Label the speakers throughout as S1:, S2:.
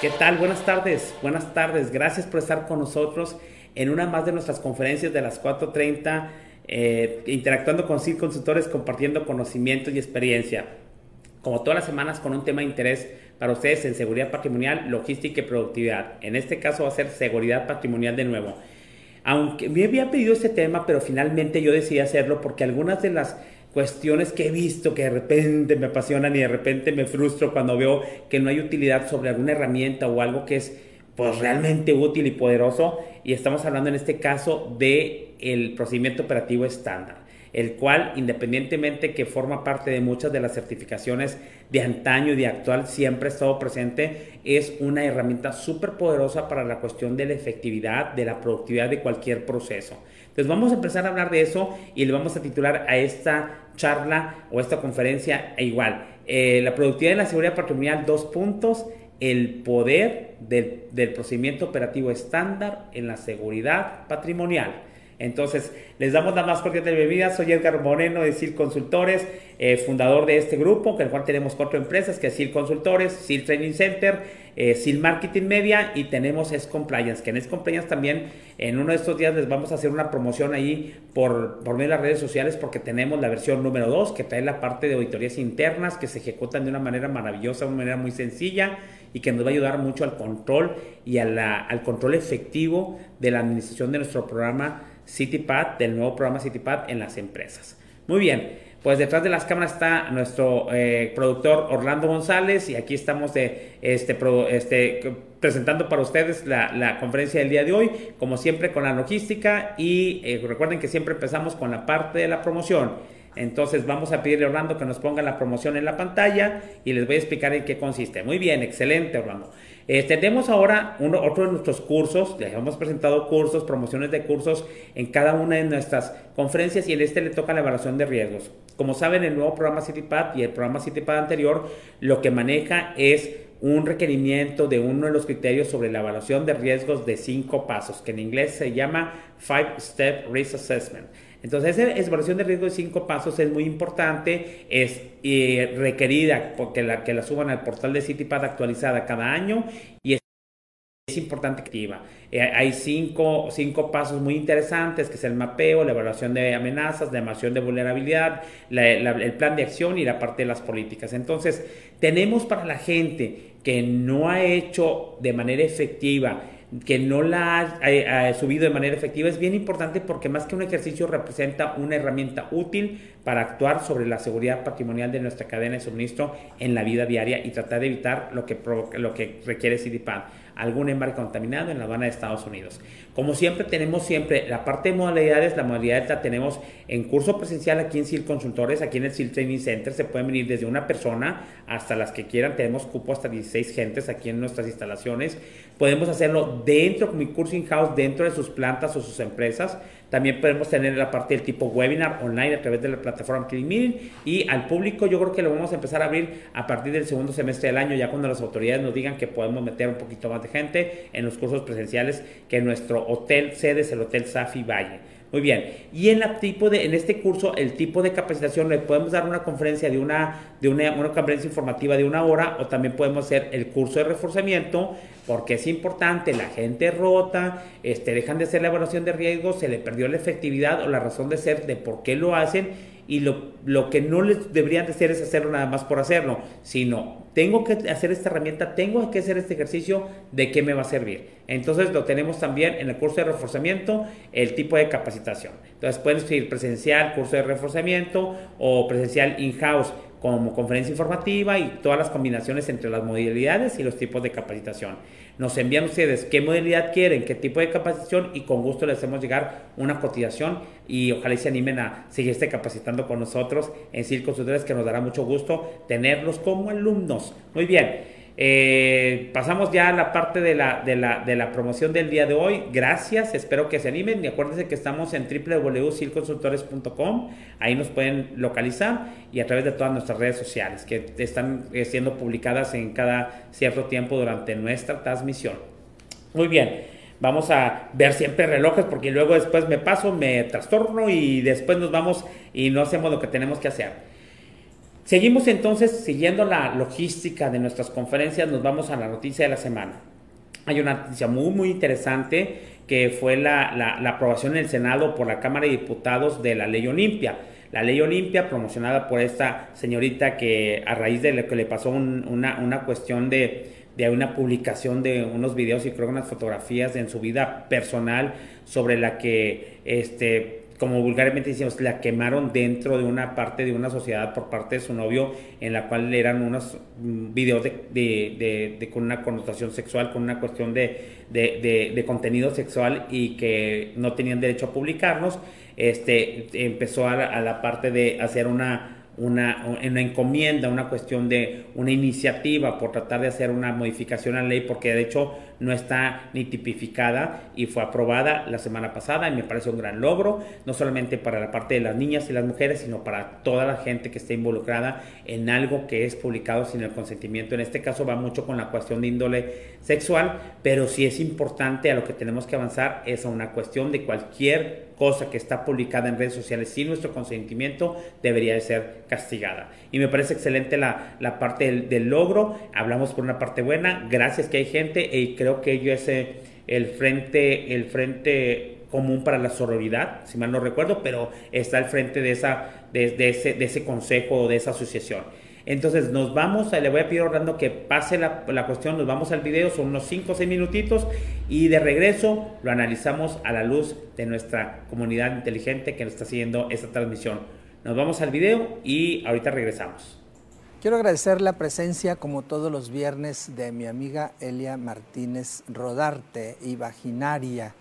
S1: ¿Qué tal? Buenas tardes, buenas tardes. Gracias por estar con nosotros en una más de nuestras conferencias de las 4.30, eh, interactuando con CIR Consultores, compartiendo conocimientos y experiencia. Como todas las semanas con un tema de interés para ustedes en seguridad patrimonial, logística y productividad. En este caso va a ser seguridad patrimonial de nuevo. Aunque me había pedido este tema, pero finalmente yo decidí hacerlo porque algunas de las cuestiones que he visto que de repente me apasionan y de repente me frustro cuando veo que no hay utilidad sobre alguna herramienta o algo que es pues realmente útil y poderoso y estamos hablando en este caso de el procedimiento operativo estándar el cual independientemente que forma parte de muchas de las certificaciones de antaño y de actual siempre ha estado presente, es una herramienta súper poderosa para la cuestión de la efectividad, de la productividad de cualquier proceso. Entonces vamos a empezar a hablar de eso y le vamos a titular a esta charla o esta conferencia igual. Eh, la productividad de la seguridad patrimonial, dos puntos. El poder del, procedimiento operativo estándar en la seguridad patrimonial. Entonces, les damos la más cordial bienvenida. Soy Edgar Moreno de SIL Consultores, eh, fundador de este grupo, que el cual tenemos cuatro empresas, que es SIL Consultores, SIL Training Center, eh, Marketing Media y tenemos S Compliance, que en S Compliance también en uno de estos días les vamos a hacer una promoción ahí por, por medio de las redes sociales porque tenemos la versión número 2 que trae la parte de auditorías internas que se ejecutan de una manera maravillosa, de una manera muy sencilla y que nos va a ayudar mucho al control y al control efectivo de la administración de nuestro programa CityPad, del nuevo programa CityPad en las empresas. Muy bien, pues detrás de las cámaras está nuestro eh, productor Orlando González y aquí estamos de, este, este, presentando para ustedes la, conferencia del día de hoy, como siempre con la logística y eh, recuerden que siempre empezamos con la parte de la promoción. Entonces vamos a pedirle a Orlando que nos ponga la promoción en la pantalla y les voy a explicar en qué consiste. Muy bien, excelente Orlando. Eh, tenemos ahora otro de nuestros cursos, les hemos presentado cursos, promociones de cursos en cada una de nuestras conferencias y en este le toca la evaluación de riesgos. Como saben, el nuevo programa CityPad y el programa CityPad anterior lo que maneja es un requerimiento de uno de los criterios sobre la evaluación de riesgos de cinco pasos, que en inglés se llama Five Step Risk Assessment. Entonces, esa evaluación de riesgo de cinco pasos es muy importante, es eh, requerida porque la, que la suban al portal de CityPad actualizada cada año y es, importante activa. Eh, hay cinco, cinco, pasos muy interesantes, que es el mapeo, la evaluación de amenazas, la evaluación de vulnerabilidad, el plan de acción y la parte de las políticas. Entonces, tenemos para la gente que no ha hecho de manera efectiva que no la ha, subido de manera efectiva es bien importante porque más que un ejercicio representa una herramienta útil para actuar sobre la seguridad patrimonial de nuestra cadena de suministro en la vida diaria y tratar de evitar lo que, lo que requiere CDPAN, algún embarque contaminado en la aduana de Estados Unidos. Como siempre, tenemos siempre la parte de modalidades, la modalidad la tenemos en curso presencial aquí en SIL Consultores, aquí en el SIL Training Center, se pueden venir desde una persona hasta las que quieran, tenemos cupo hasta 16 gentes aquí en nuestras instalaciones, podemos hacerlo dentro, con mi curso in-house, dentro de sus plantas o sus empresas, también podemos tener la parte del tipo webinar online a través de la plataforma Clean Meeting. Y al público yo creo que lo vamos a empezar a abrir a partir del segundo semestre del año, ya cuando las autoridades nos digan que podemos meter un poquito más de gente en los cursos presenciales que nuestro hotel sede es el Hotel Safi Valle. Muy bien. Y en, la tipo de, en este curso, el tipo de capacitación, le podemos dar una conferencia de una, de una, una conferencia informativa de una hora o también podemos hacer el curso de reforzamiento porque es importante, la gente rota, este, dejan de hacer la evaluación de riesgos, se le perdió la efectividad o la razón de ser de por qué lo hacen y lo, lo que no les deberían de hacer es hacerlo nada más por hacerlo, sino tengo que hacer esta herramienta, tengo que hacer este ejercicio, ¿de qué me va a servir? Entonces lo tenemos también en el curso de reforzamiento, el tipo de capacitación. Entonces pueden escribir presencial, curso de reforzamiento o presencial in-house como conferencia informativa y todas las combinaciones entre las modalidades y los tipos de capacitación. Nos envían ustedes qué modalidad quieren, qué tipo de capacitación y con gusto les hacemos llegar una cotización y ojalá se animen a seguirse capacitando con nosotros en Circo que nos dará mucho gusto tenerlos como alumnos. Muy bien. Eh, pasamos ya a la parte de la, de, la, de la, promoción del día de hoy. Gracias, espero que se animen. Y acuérdense que estamos en www.silconsultores.com. Ahí nos pueden localizar y a través de todas nuestras redes sociales que están eh, siendo publicadas en cada cierto tiempo durante nuestra transmisión. Muy bien, vamos a ver siempre relojes porque luego después me paso, me trastorno y después nos vamos y no hacemos lo que tenemos que hacer. Seguimos entonces siguiendo la logística de nuestras conferencias, nos vamos a la noticia de la semana. Hay una noticia muy, muy interesante que fue la, aprobación en el Senado por la Cámara de Diputados de la Ley Olimpia. La Ley Olimpia, promocionada por esta señorita que a raíz de lo que le pasó una, una cuestión de, de una publicación de unos videos y creo unas fotografías en su vida personal sobre la que este como vulgarmente decimos, la quemaron dentro de una parte de una sociedad por parte de su novio, en la cual eran unos mm, videos de, con una connotación sexual, con una cuestión de, contenido sexual y que no tenían derecho a publicarlos. Este, empezó a la parte de hacer una una, una, encomienda, una cuestión de una iniciativa por tratar de hacer una modificación a la ley, porque de hecho no está ni tipificada y fue aprobada la semana pasada y me parece un gran logro, no solamente para la parte de las niñas y las mujeres, sino para toda la gente que esté involucrada en algo que es publicado sin el consentimiento. En este caso va mucho con la cuestión de índole sexual, pero sí es importante a lo que tenemos que avanzar es a una cuestión de cualquier cosa que está publicada en redes sociales sin nuestro consentimiento debería de ser castigada. Y me parece excelente la, la parte del, logro. Hablamos por una parte buena, gracias que hay gente y creo que ello es eh, el frente, el frente común para la sororidad, si mal no recuerdo, pero está al frente de, esa, de, ese, de ese consejo o de esa asociación. Entonces nos vamos, le voy a pedir a Orlando que pase la, la, cuestión, nos vamos al video, son unos 5 o 6 minutitos y de regreso lo analizamos a la luz de nuestra comunidad inteligente que nos está siguiendo esta transmisión. Nos vamos al video y ahorita regresamos.
S2: Quiero agradecer la presencia, como todos los viernes, de mi amiga Elia Martínez Rodarte y Vaginaria.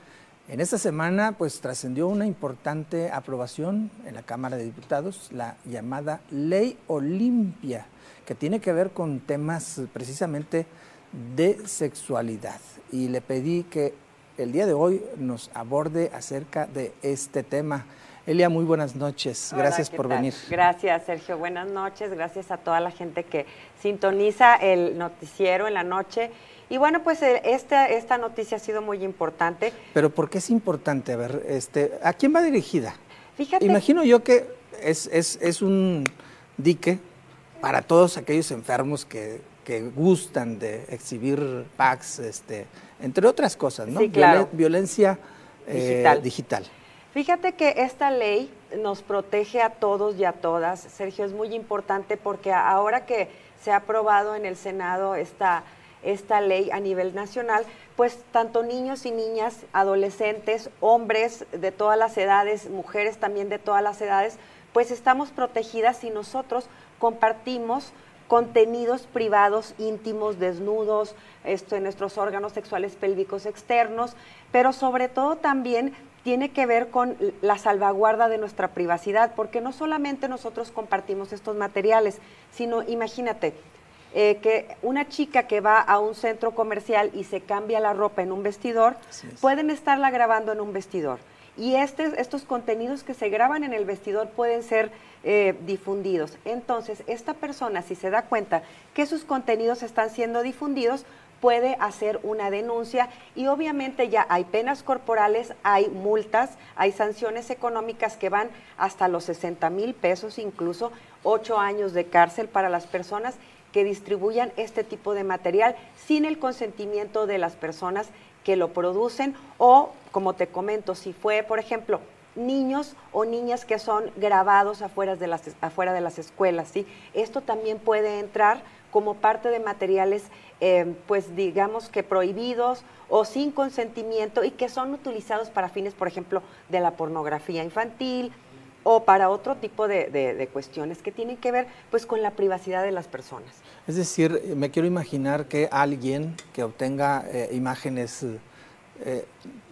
S2: En esta semana, pues trascendió una importante aprobación en la Cámara de Diputados, la llamada Ley Olimpia, que tiene que ver con temas precisamente de sexualidad. Y le pedí que el día de hoy nos aborde acerca de este tema. Elia, muy buenas noches. Gracias por venir.
S3: Gracias, Sergio. Buenas noches. Gracias a toda la gente que sintoniza el noticiero en la noche y bueno, pues eh, esta, esta noticia ha sido muy importante.
S2: Pero ¿por qué es importante? A ver, este, ¿a quién va dirigida? Fíjate. Imagino yo que es, es, es un dique para todos aquellos enfermos que, que gustan de exhibir packs, este, entre otras cosas, ¿no?
S3: Sí, claro.
S2: violencia eh, digital.
S3: Fíjate que esta ley nos protege a todos y a todas. Sergio, es muy importante porque ahora que se ha aprobado en el Senado esta esta ley a nivel nacional, pues tanto niños y niñas, adolescentes, hombres de todas las edades, mujeres también de todas las edades, pues estamos protegidas si nosotros compartimos contenidos privados, íntimos, desnudos, esto en nuestros órganos sexuales pélvicos externos, pero sobre todo también tiene que ver con la salvaguarda de nuestra privacidad, porque no solamente nosotros compartimos estos materiales, sino imagínate, eh, que una chica que va a un centro comercial y se cambia la ropa en un vestidor, pueden estarla grabando en un vestidor. Y este, estos contenidos que se graban en el vestidor pueden ser eh, difundidos. Entonces, esta persona, si se da cuenta que sus contenidos están siendo difundidos, puede hacer una denuncia y obviamente ya hay penas corporales, hay multas, hay sanciones económicas que van hasta los 60 mil pesos, incluso ocho años de cárcel para las personas que distribuyan este tipo de material sin el consentimiento de las personas que lo producen o, como te comento, si fue, por ejemplo, niños o niñas que son grabados afuera de las, afuera de las escuelas, ¿sí? Esto también puede entrar como parte de materiales, eh, pues digamos que prohibidos o sin consentimiento y que son utilizados para fines, por ejemplo, de la pornografía infantil, o para otro tipo de, cuestiones que tienen que ver pues con la privacidad de las personas.
S2: Es decir, me quiero imaginar que alguien que obtenga eh, imágenes eh,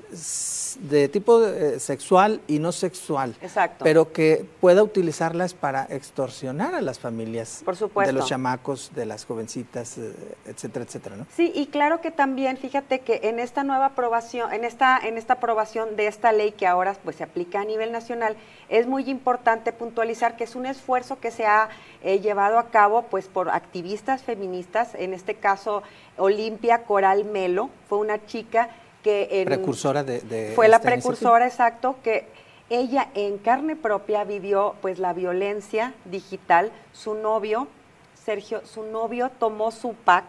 S2: de tipo eh, sexual y no sexual.
S3: Exacto.
S2: Pero que pueda utilizarlas para extorsionar a las familias.
S3: Por supuesto.
S2: De los chamacos, de las jovencitas, eh, etcétera, etcétera, ¿no?
S3: Sí, y claro que también, fíjate que en esta nueva aprobación, en esta, en esta aprobación de esta ley que ahora pues se aplica a nivel nacional, es muy importante puntualizar que es un esfuerzo que se ha eh, llevado a cabo pues por activistas feministas, en este caso Olimpia Coral Melo, fue una chica
S2: precursora de,
S3: fue la precursora exacto que ella en carne propia vivió pues la violencia digital, su novio, Sergio, su novio tomó su pack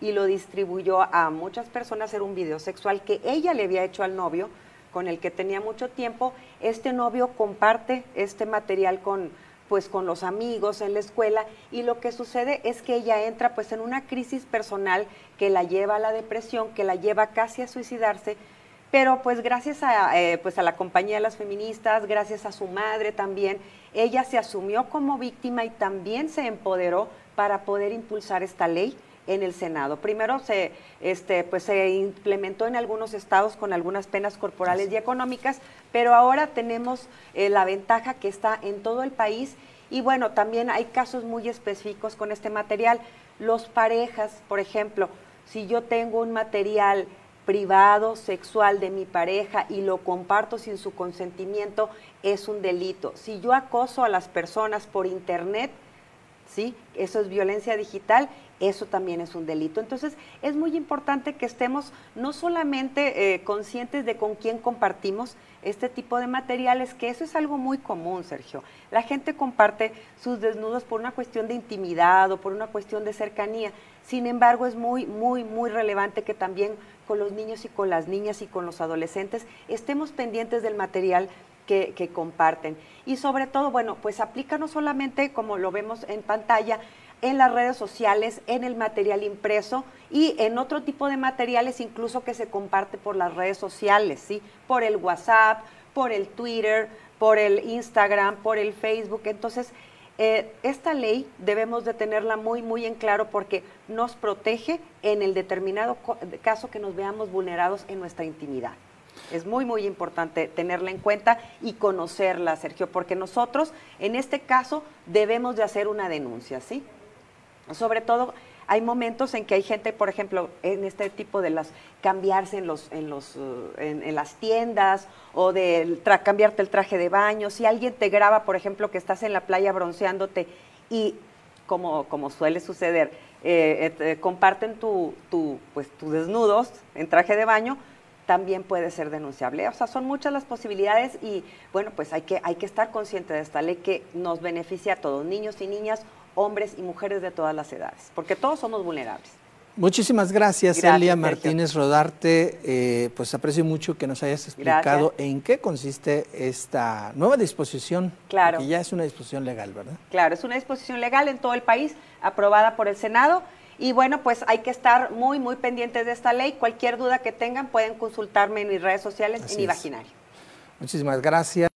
S3: y lo distribuyó a muchas personas, era un video sexual que ella le había hecho al novio, con el que tenía mucho tiempo, este novio comparte este material con pues con los amigos en la escuela y lo que sucede es que ella entra pues en una crisis personal que la lleva a la depresión, que la lleva casi a suicidarse, pero pues gracias a, eh, pues a la compañía de las feministas, gracias a su madre también, ella se asumió como víctima y también se empoderó para poder impulsar esta ley en el Senado. Primero se, este, pues se implementó en algunos estados con algunas penas corporales y económicas, pero ahora tenemos eh, la ventaja que está en todo el país y bueno, también hay casos muy específicos con este material. Los parejas, por ejemplo, si yo tengo un material privado, sexual de mi pareja y lo comparto sin su consentimiento, es un delito. Si yo acoso a las personas por internet, ¿sí? Eso es violencia digital, eso también es un delito. Entonces, es muy importante que estemos no solamente eh, conscientes de con quién compartimos este tipo de materiales, que eso es algo muy común, Sergio. La gente comparte sus desnudos por una cuestión de intimidad o por una cuestión de cercanía. Sin embargo, es muy, muy, muy relevante que también con los niños y con las niñas y con los adolescentes estemos pendientes del material que, que, comparten. Y sobre todo, bueno, pues aplica no solamente como lo vemos en pantalla, en las redes sociales, en el material impreso y en otro tipo de materiales incluso que se comparte por las redes sociales, ¿sí? Por el WhatsApp, por el Twitter, por el Instagram, por el Facebook. Entonces, eh, esta ley debemos de tenerla muy, muy en claro porque nos protege en el determinado caso que nos veamos vulnerados en nuestra intimidad. Es muy, muy importante tenerla en cuenta y conocerla, Sergio, porque nosotros, en este caso, debemos de hacer una denuncia, ¿sí? Sobre todo, hay momentos en que hay gente, por ejemplo, en este tipo de las cambiarse en los, en los, eh, en, las tiendas o de cambiarte el traje de baño. Si alguien te graba, por ejemplo, que estás en la playa bronceándote y como, como suele suceder, eh, eh, comparten tu, tu, pues, tus desnudos en traje de baño, también puede ser denunciable. O sea, son muchas las posibilidades y bueno, pues hay que, hay que estar consciente de esta ley que nos beneficia a todos, niños y niñas, hombres y mujeres de todas las edades, porque todos somos vulnerables.
S2: Muchísimas gracias, Elia Martínez Rodarte. Eh, pues aprecio mucho que nos hayas explicado en qué consiste esta nueva disposición.
S3: Claro.
S2: Que ya es una disposición legal, ¿verdad?
S3: Claro, es una disposición legal en todo el país, aprobada por el Senado. Y bueno, pues hay que estar muy, muy pendientes de esta ley. Cualquier duda que tengan pueden consultarme en mis redes sociales, en Imaginario.
S2: Muchísimas gracias.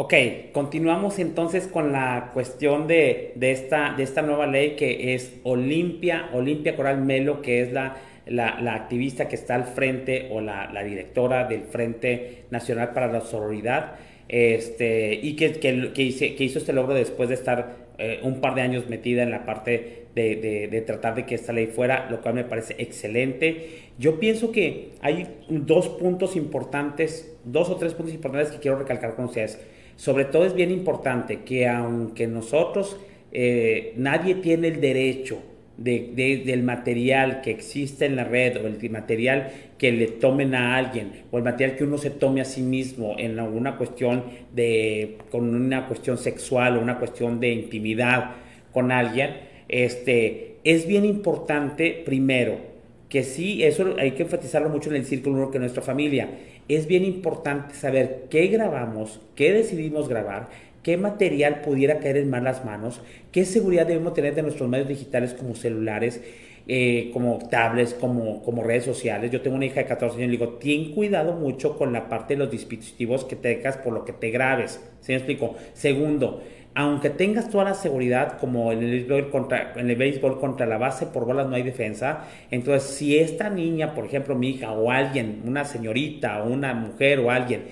S1: Ok, continuamos entonces con la cuestión de, esta, de esta nueva ley que es Olimpia, Olimpia Coral Melo, que es la, la, activista que está al frente o la, directora del Frente Nacional para la Sororidad, este, y que, que, hizo este logro después de estar eh, un par de años metida en la parte de, de, tratar de que esta ley fuera, lo cual me parece excelente. Yo pienso que hay dos puntos importantes, dos o tres puntos importantes que quiero recalcar con ustedes. Sobre todo es bien importante que aunque nosotros, eh, nadie tiene el derecho de, del material que existe en la red o el material que le tomen a alguien o el material que uno se tome a sí mismo en alguna cuestión de, con una cuestión sexual o una cuestión de intimidad con alguien, este, es bien importante primero que sí, eso hay que enfatizarlo mucho en el círculo que nuestra familia es bien importante saber qué grabamos, qué decidimos grabar, qué material pudiera caer en malas manos, qué seguridad debemos tener de nuestros medios digitales como celulares, eh, como tablets, como, como redes sociales. Yo tengo una hija de 14 años y le digo, ten cuidado mucho con la parte de los dispositivos que te dejas por lo que te grabes. ¿Sí me explico? Segundo, aunque tengas toda la seguridad, como en el, béisbol contra, en el béisbol contra la base por bolas no hay defensa, entonces si esta niña, por ejemplo mi hija o alguien, una señorita o una mujer o alguien,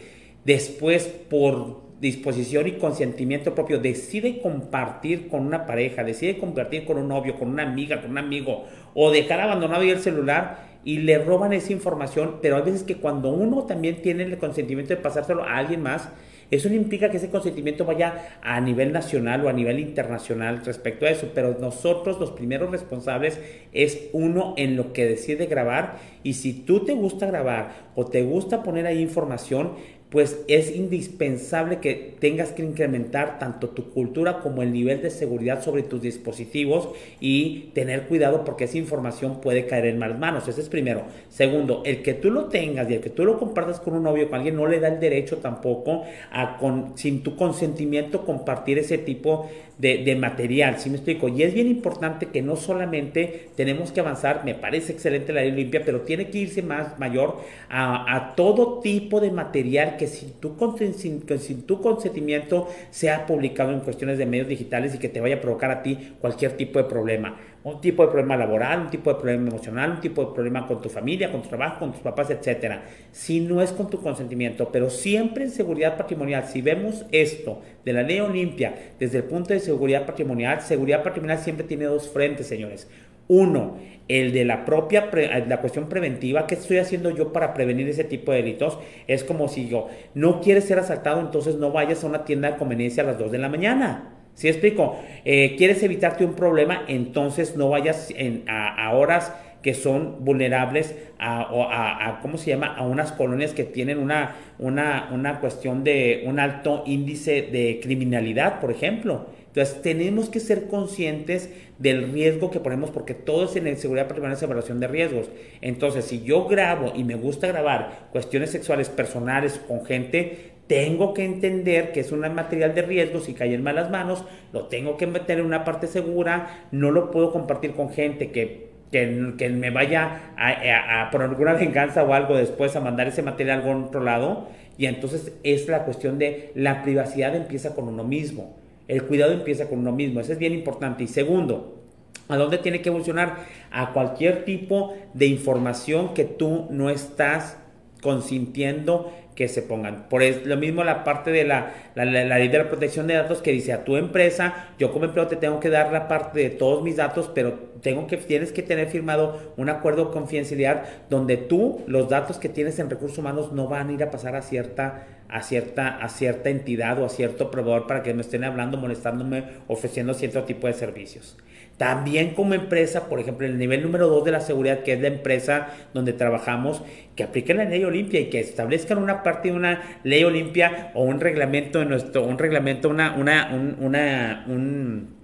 S1: después por disposición y consentimiento propio decide compartir con una pareja, decide compartir con un novio, con una amiga, con un amigo, o dejar abandonado el celular y le roban esa información, pero hay veces que cuando uno también tiene el consentimiento de pasárselo a alguien más, eso no implica que ese consentimiento vaya a nivel nacional o a nivel internacional respecto a eso, pero nosotros los primeros responsables es uno en lo que decide grabar y si tú te gusta grabar o te gusta poner ahí información, pues es indispensable que tengas que incrementar tanto tu cultura como el nivel de seguridad sobre tus dispositivos y tener cuidado porque esa información puede caer en malas manos. Ese es primero. Segundo, el que tú lo tengas y el que tú lo compartas con un novio o con alguien no le da el derecho tampoco a con, sin tu consentimiento compartir ese tipo de, material, ¿sí me explico? Y es bien importante que no solamente tenemos que avanzar, me parece excelente la ley limpia, pero tiene que irse más mayor a, todo tipo de material que tu, sin, tu consentimiento sea publicado en cuestiones de medios digitales y que te vaya a provocar a ti cualquier tipo de problema un tipo de problema laboral, un tipo de problema emocional, un tipo de problema con tu familia, con tu trabajo, con tus papás, etcétera. Si no es con tu consentimiento, pero siempre en seguridad patrimonial, si vemos esto de la ley Olimpia desde el punto de seguridad patrimonial, seguridad patrimonial siempre tiene dos frentes, señores. Uno, el de la propia, la cuestión preventiva, ¿qué estoy haciendo yo para prevenir ese tipo de delitos? Es como si yo, no quieres ser asaltado, entonces no vayas a una tienda de conveniencia a las 2 de la mañana. ¿Sí explico? Eh, ¿Quieres evitarte un problema? Entonces no vayas a, horas que son vulnerables a, ¿cómo se llama? A unas colonias que tienen una, una, una cuestión de un alto índice de criminalidad, por ejemplo. Entonces, tenemos que ser conscientes del riesgo que ponemos, porque todo es en seguridad patrimonial es evaluación de riesgos. Entonces, si yo grabo y me gusta grabar cuestiones sexuales personales con gente, tengo que entender que es un material de riesgo, si cae en malas manos, lo tengo que meter en una parte segura, no lo puedo compartir con gente que, que, me vaya a, por alguna venganza o algo después a mandar ese material a algún otro lado. Y entonces es la cuestión de la privacidad empieza con uno mismo, el cuidado empieza con uno mismo, eso es bien importante. Y segundo, ¿a dónde tiene que evolucionar? A cualquier tipo de información que tú no estás consintiendo que se pongan. Por eso, lo mismo la parte de la, ley de la protección de datos que dice a tu empresa, yo como empleado te tengo que dar la parte de todos mis datos, pero tengo que, tienes que tener firmado un acuerdo de confidencialidad donde tú, los datos que tienes en recursos humanos no van a ir a pasar a cierta, a cierta, a cierta entidad o a cierto proveedor para que me estén hablando, molestándome, ofreciendo cierto tipo de servicios. También como empresa, por ejemplo, el nivel número dos de la seguridad, que es la empresa donde trabajamos, que apliquen la ley Olimpia y que establezcan una parte de una ley Olimpia o un reglamento de nuestro, un reglamento, una, una, una, un,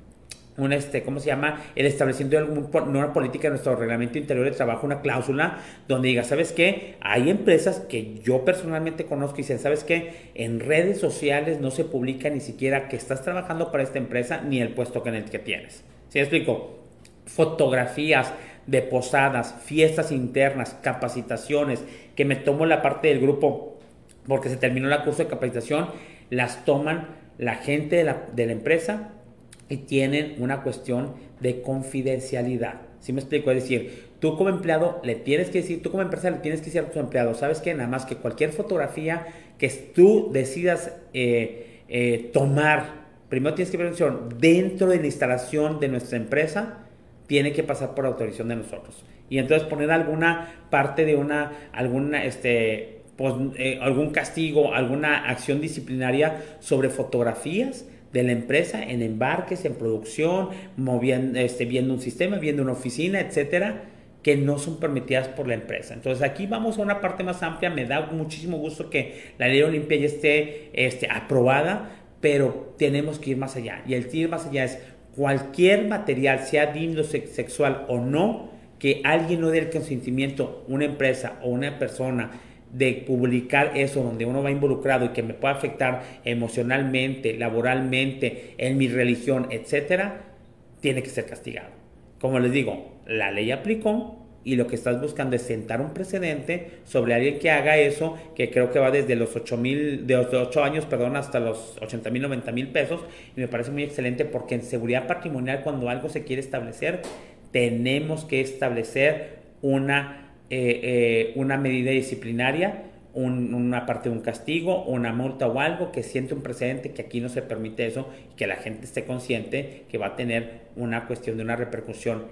S1: un este, ¿cómo se llama? El establecimiento de alguna una política de nuestro reglamento interior de trabajo, una cláusula donde diga, ¿sabes qué? Hay empresas que yo personalmente conozco y dicen, ¿sabes qué? En redes sociales no se publica ni siquiera que estás trabajando para esta empresa ni el puesto que en el que tienes. ¿Sí explico? Fotografías de posadas, fiestas internas, capacitaciones, que me tomo la parte del grupo porque se terminó la curso de capacitación, las toman la gente de la, de la empresa y tienen una cuestión de confidencialidad. ¿Sí me explico? Es decir, tú como empleado le tienes que decir, tú como empresa le tienes que decir a tus empleados, ¿sabes qué? Nada más que cualquier fotografía que tú decidas eh, eh, tomar primero tienes que ver dentro de la instalación de nuestra empresa, tiene que pasar por autorización de nosotros. Y entonces poner alguna parte de una, alguna, este, pues, eh, algún castigo, alguna acción disciplinaria sobre fotografías de la empresa en embarques, en producción, moviendo, este, viendo un sistema, viendo una oficina, etcétera, que no son permitidas por la empresa. Entonces aquí vamos a una parte más amplia. Me da muchísimo gusto que la ley Olimpia ya esté este, aprobada pero tenemos que ir más allá. Y el ir más allá es cualquier material, sea digno sexual o no, que alguien no dé el consentimiento, una empresa o una persona, de publicar eso donde uno va involucrado y que me pueda afectar emocionalmente, laboralmente, en mi religión, etcétera, tiene que ser castigado. Como les digo, la ley aplicó, y lo que estás buscando es sentar un precedente sobre alguien que haga eso, que creo que va desde los 8 mil, de los 8 años, perdón, hasta los 80 mil, 90 mil pesos, y me parece muy excelente porque en seguridad patrimonial, cuando algo se quiere establecer, tenemos que establecer una, eh, eh, una medida disciplinaria, una parte de un castigo, una multa o algo que siente un precedente que aquí no se permite eso y que la gente esté consciente que va a tener una cuestión de una repercusión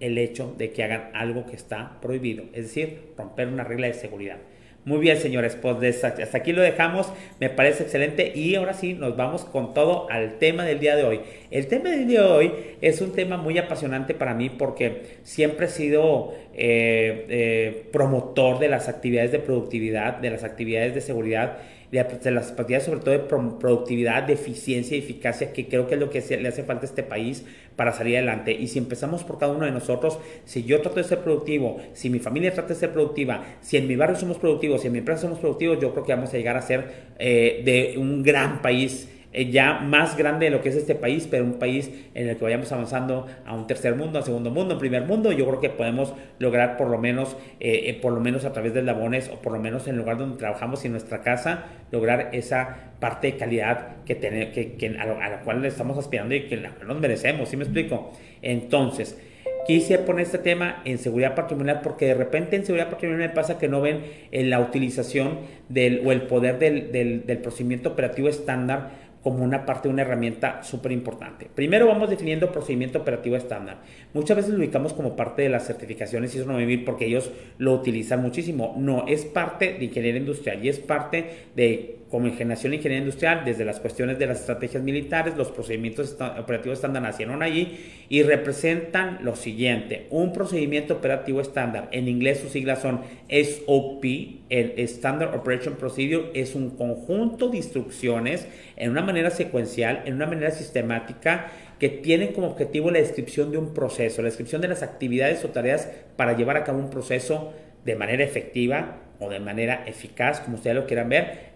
S1: el hecho de que hagan algo que está prohibido, es decir, romper una regla de seguridad. Muy bien, señores, pues hasta aquí lo dejamos, me parece excelente y ahora sí nos vamos con todo al tema del día de hoy. El tema del día de hoy es un tema muy apasionante para mí porque siempre he sido eh, eh, promotor de las actividades de productividad, de las actividades de seguridad de las expectativas sobre todo de productividad, de eficiencia y eficacia, que creo que es lo que le hace falta a este país para salir adelante. Y si empezamos por cada uno de nosotros, si yo trato de ser productivo, si mi familia trata de ser productiva, si en mi barrio somos productivos, si en mi empresa somos productivos, yo creo que vamos a llegar a ser eh, de un gran país eh, ya más grande de lo que es este país, pero un país en el que vayamos avanzando a un tercer mundo, a segundo mundo, a primer mundo, yo creo que podemos lograr por lo menos, eh, eh, por lo menos a través de labones o por lo menos en el lugar donde trabajamos y en nuestra casa, lograr esa parte de calidad que, tener, que, a, la cual estamos aspirando y que nos merecemos, ¿sí me explico? Entonces, quise poner este tema en seguridad patrimonial porque de repente en seguridad patrimonial me pasa que no ven la utilización del, o el poder del, del procedimiento operativo estándar como una parte una herramienta súper importante. Primero vamos definiendo procedimiento operativo estándar. Muchas veces lo ubicamos como parte de las certificaciones a vivir porque ellos lo utilizan muchísimo. No, es parte de ingeniería industrial y es parte de como ingeniería ingeniería industrial, desde las cuestiones de las estrategias militares, los procedimientos operativos estándar nacieron allí y representan lo siguiente, un procedimiento operativo estándar, en inglés sus siglas son SOP, el Standard Operation Procedure es un conjunto de instrucciones en una manera secuencial, en una manera sistemática, que tienen como objetivo la descripción de un proceso, la descripción de las actividades o tareas para llevar a cabo un proceso de manera efectiva o de manera eficaz, como ustedes lo quieran ver,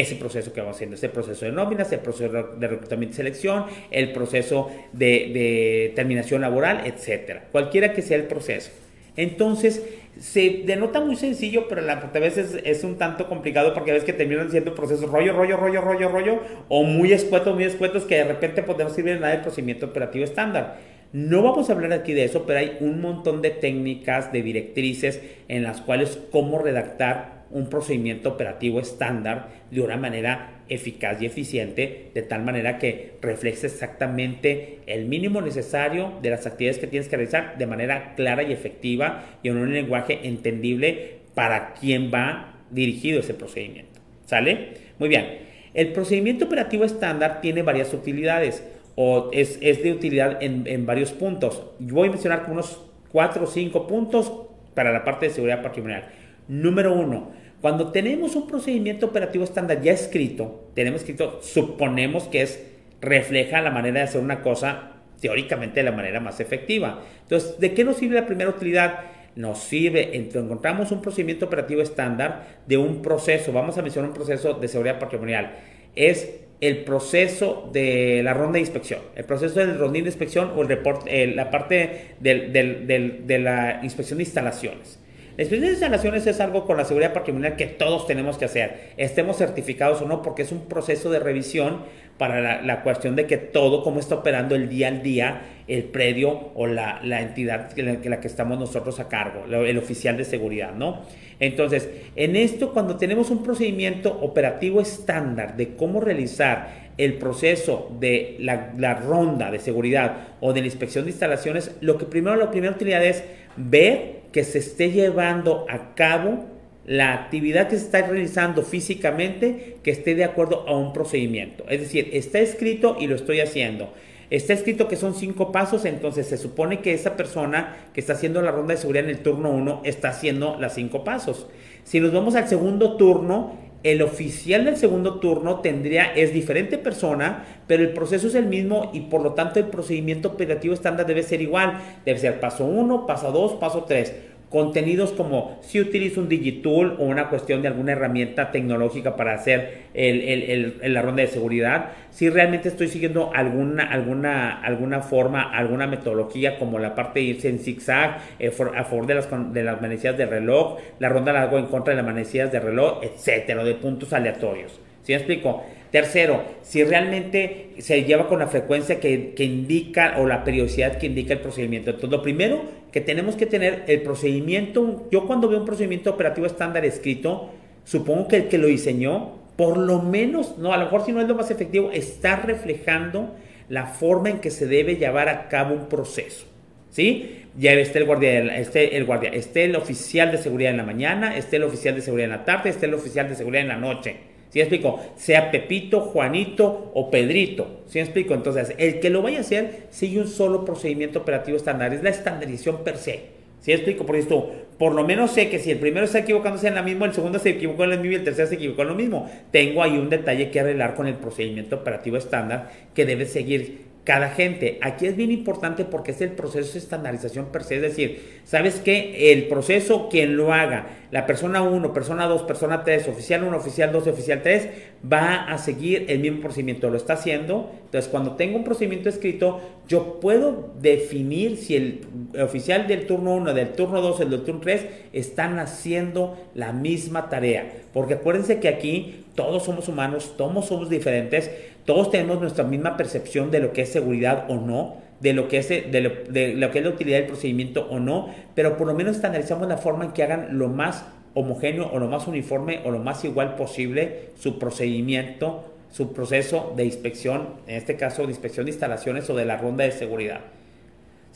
S1: ese proceso que vamos haciendo, ese proceso de nóminas, el proceso de reclutamiento y selección, el proceso de, terminación laboral, etcétera. Cualquiera que sea el proceso. Entonces, se denota muy sencillo, pero a veces es un tanto complicado porque a veces que terminan siendo procesos rollo, rollo, rollo, rollo, rollo, o muy escuetos, muy escuetos que de repente podemos ir en nada del procedimiento operativo estándar. No vamos a hablar aquí de eso, pero hay un montón de técnicas, de directrices en las cuales cómo redactar un procedimiento operativo estándar de una manera eficaz y eficiente, de tal manera que refleje exactamente el mínimo necesario de las actividades que tienes que realizar de manera clara y efectiva y en un lenguaje entendible para quien va dirigido ese procedimiento. ¿Sale? Muy bien. El procedimiento operativo estándar tiene varias utilidades o es, de utilidad en, en, varios puntos. Voy a mencionar unos cuatro o cinco puntos para la parte de seguridad patrimonial. Número uno, cuando tenemos un procedimiento operativo estándar ya escrito, tenemos escrito, suponemos que es refleja la manera de hacer una cosa teóricamente de la manera más efectiva. Entonces, ¿de qué nos sirve la primera utilidad? Nos sirve, encontramos un procedimiento operativo estándar de un proceso, vamos a mencionar un proceso de seguridad patrimonial, es el proceso de la ronda de inspección, el proceso del rondín de inspección o el report, eh, la parte de la inspección de instalaciones. La inspección de instalaciones es algo con la seguridad patrimonial que todos tenemos que hacer, estemos certificados o no, porque es un proceso de revisión para la, cuestión de que todo, como está operando el día al día, el predio o la, entidad que la, la, que estamos nosotros a cargo, el oficial de seguridad, ¿no? Entonces, en esto, cuando tenemos un procedimiento operativo estándar de cómo realizar el proceso de la, la ronda de seguridad o de la inspección de instalaciones, lo que primero, la primera utilidad es ver que se esté llevando a cabo la actividad que se está realizando físicamente que esté de acuerdo a un procedimiento. Es decir, está escrito y lo estoy haciendo. Está escrito que son cinco pasos, entonces se supone que esa persona que está haciendo la ronda de seguridad en el turno 1 está haciendo las cinco pasos. Si nos vamos al segundo turno, el oficial del segundo turno tendría, es diferente persona, pero el proceso es el mismo y por lo tanto el procedimiento operativo estándar debe ser igual. Debe ser paso 1, paso 2, paso 3 contenidos como si utilizo un digitool o una cuestión de alguna herramienta tecnológica para hacer el, la ronda de seguridad, si realmente estoy siguiendo alguna, alguna, alguna forma, alguna metodología como la parte de irse en zigzag eh, a favor de las, de las manecillas de reloj, la ronda la hago en contra de las manecillas de reloj, etcétera, de puntos aleatorios. ¿Sí me explico? Tercero, si realmente se lleva con la frecuencia que, indica o la periodicidad que indica el procedimiento. Entonces, lo primero que tenemos que tener el procedimiento, yo cuando veo un procedimiento operativo estándar escrito, supongo que el que lo diseñó, por lo menos, no, a lo mejor si no es lo más efectivo, está reflejando la forma en que se debe llevar a cabo un proceso. ¿Sí? Ya esté el guardia, esté el guardia, esté el oficial de seguridad en la mañana, esté el oficial de seguridad en la tarde, esté el oficial de seguridad en la noche. ¿Sí explico? Sea Pepito, Juanito o Pedrito. ¿Sí explico? Entonces, el que lo vaya a hacer sigue un solo procedimiento operativo estándar. Es la estandarización per se. ¿Sí explico? Por esto, por lo menos sé que si el primero está equivocándose en la misma, el segundo se equivocó en lo mismo y el tercero se equivocó en lo mismo. Tengo ahí un detalle que arreglar con el procedimiento operativo estándar que debe seguir cada gente. Aquí es bien importante porque es el proceso de estandarización per se, es decir, ¿sabes qué? El proceso, quien lo haga, la persona 1, persona 2, persona 3, oficial 1, oficial 2, oficial 3, va a seguir el mismo procedimiento, lo está haciendo. Entonces, cuando tengo un procedimiento escrito, yo puedo definir si el oficial del turno 1, del turno 2, el del turno 3, están haciendo la misma tarea. Porque acuérdense que aquí todos somos humanos, todos somos diferentes todos tenemos nuestra misma percepción de lo que es seguridad o no, de lo que es, de lo, que es la utilidad del procedimiento o no, pero por lo menos estandarizamos la forma en que hagan lo más homogéneo o lo más uniforme o lo más igual posible su procedimiento, su proceso de inspección, en este caso de inspección de instalaciones o de la ronda de seguridad.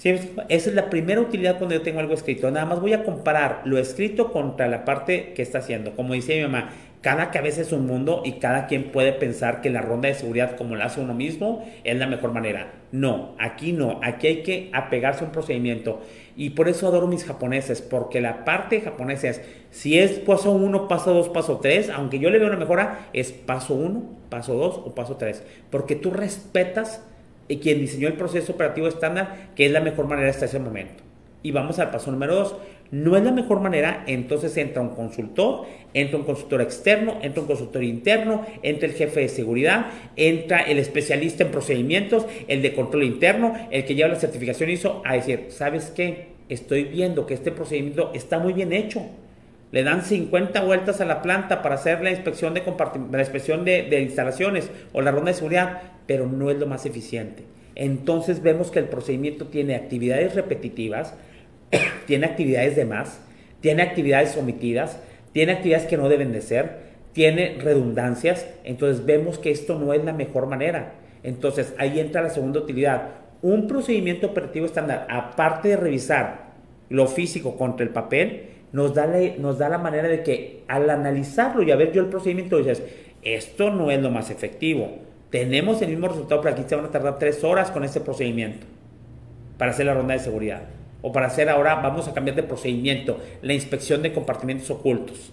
S1: Esa es la primera utilidad cuando yo tengo algo escrito. Nada más voy a comparar lo escrito contra la parte que está haciendo. Como decía mi mamá, cada cabeza es un mundo y cada quien puede pensar que la ronda de seguridad como la hace uno mismo es la mejor manera. No, aquí no, aquí hay que apegarse a un procedimiento. Y por eso adoro mis japoneses, porque la parte japonesa es, si es paso 1, paso 2, paso 3, aunque yo le veo una mejora, es paso 1, paso 2 o paso 3, porque tú respetas a quien diseñó el proceso operativo estándar, que es la mejor manera hasta ese momento. Y vamos al paso número 2 no es la mejor manera, entonces entra un consultor, entra un consultor externo, entra un consultor interno, entra el jefe de seguridad, entra el especialista en procedimientos, el de control interno, el que lleva la certificación ISO, a decir, ¿sabes qué? Estoy viendo que este procedimiento está muy bien hecho. Le dan 50 vueltas a la planta para hacer la inspección de, la inspección de instalaciones o la ronda de seguridad, pero no es lo más eficiente. Entonces vemos que el procedimiento tiene actividades repetitivas, tiene actividades de más, tiene actividades omitidas, tiene actividades que no deben de ser, tiene redundancias, entonces vemos que esto no es la mejor manera. Entonces ahí entra la segunda utilidad. Un procedimiento operativo estándar, aparte de revisar lo físico contra el papel, nos da, la, nos da la manera de que al analizarlo y a ver yo el procedimiento dices, esto no es lo más efectivo. Tenemos el mismo resultado, pero aquí se van a tardar tres horas con este procedimiento para hacer la ronda de seguridad o para hacer ahora, vamos a cambiar de procedimiento, la inspección de compartimentos ocultos.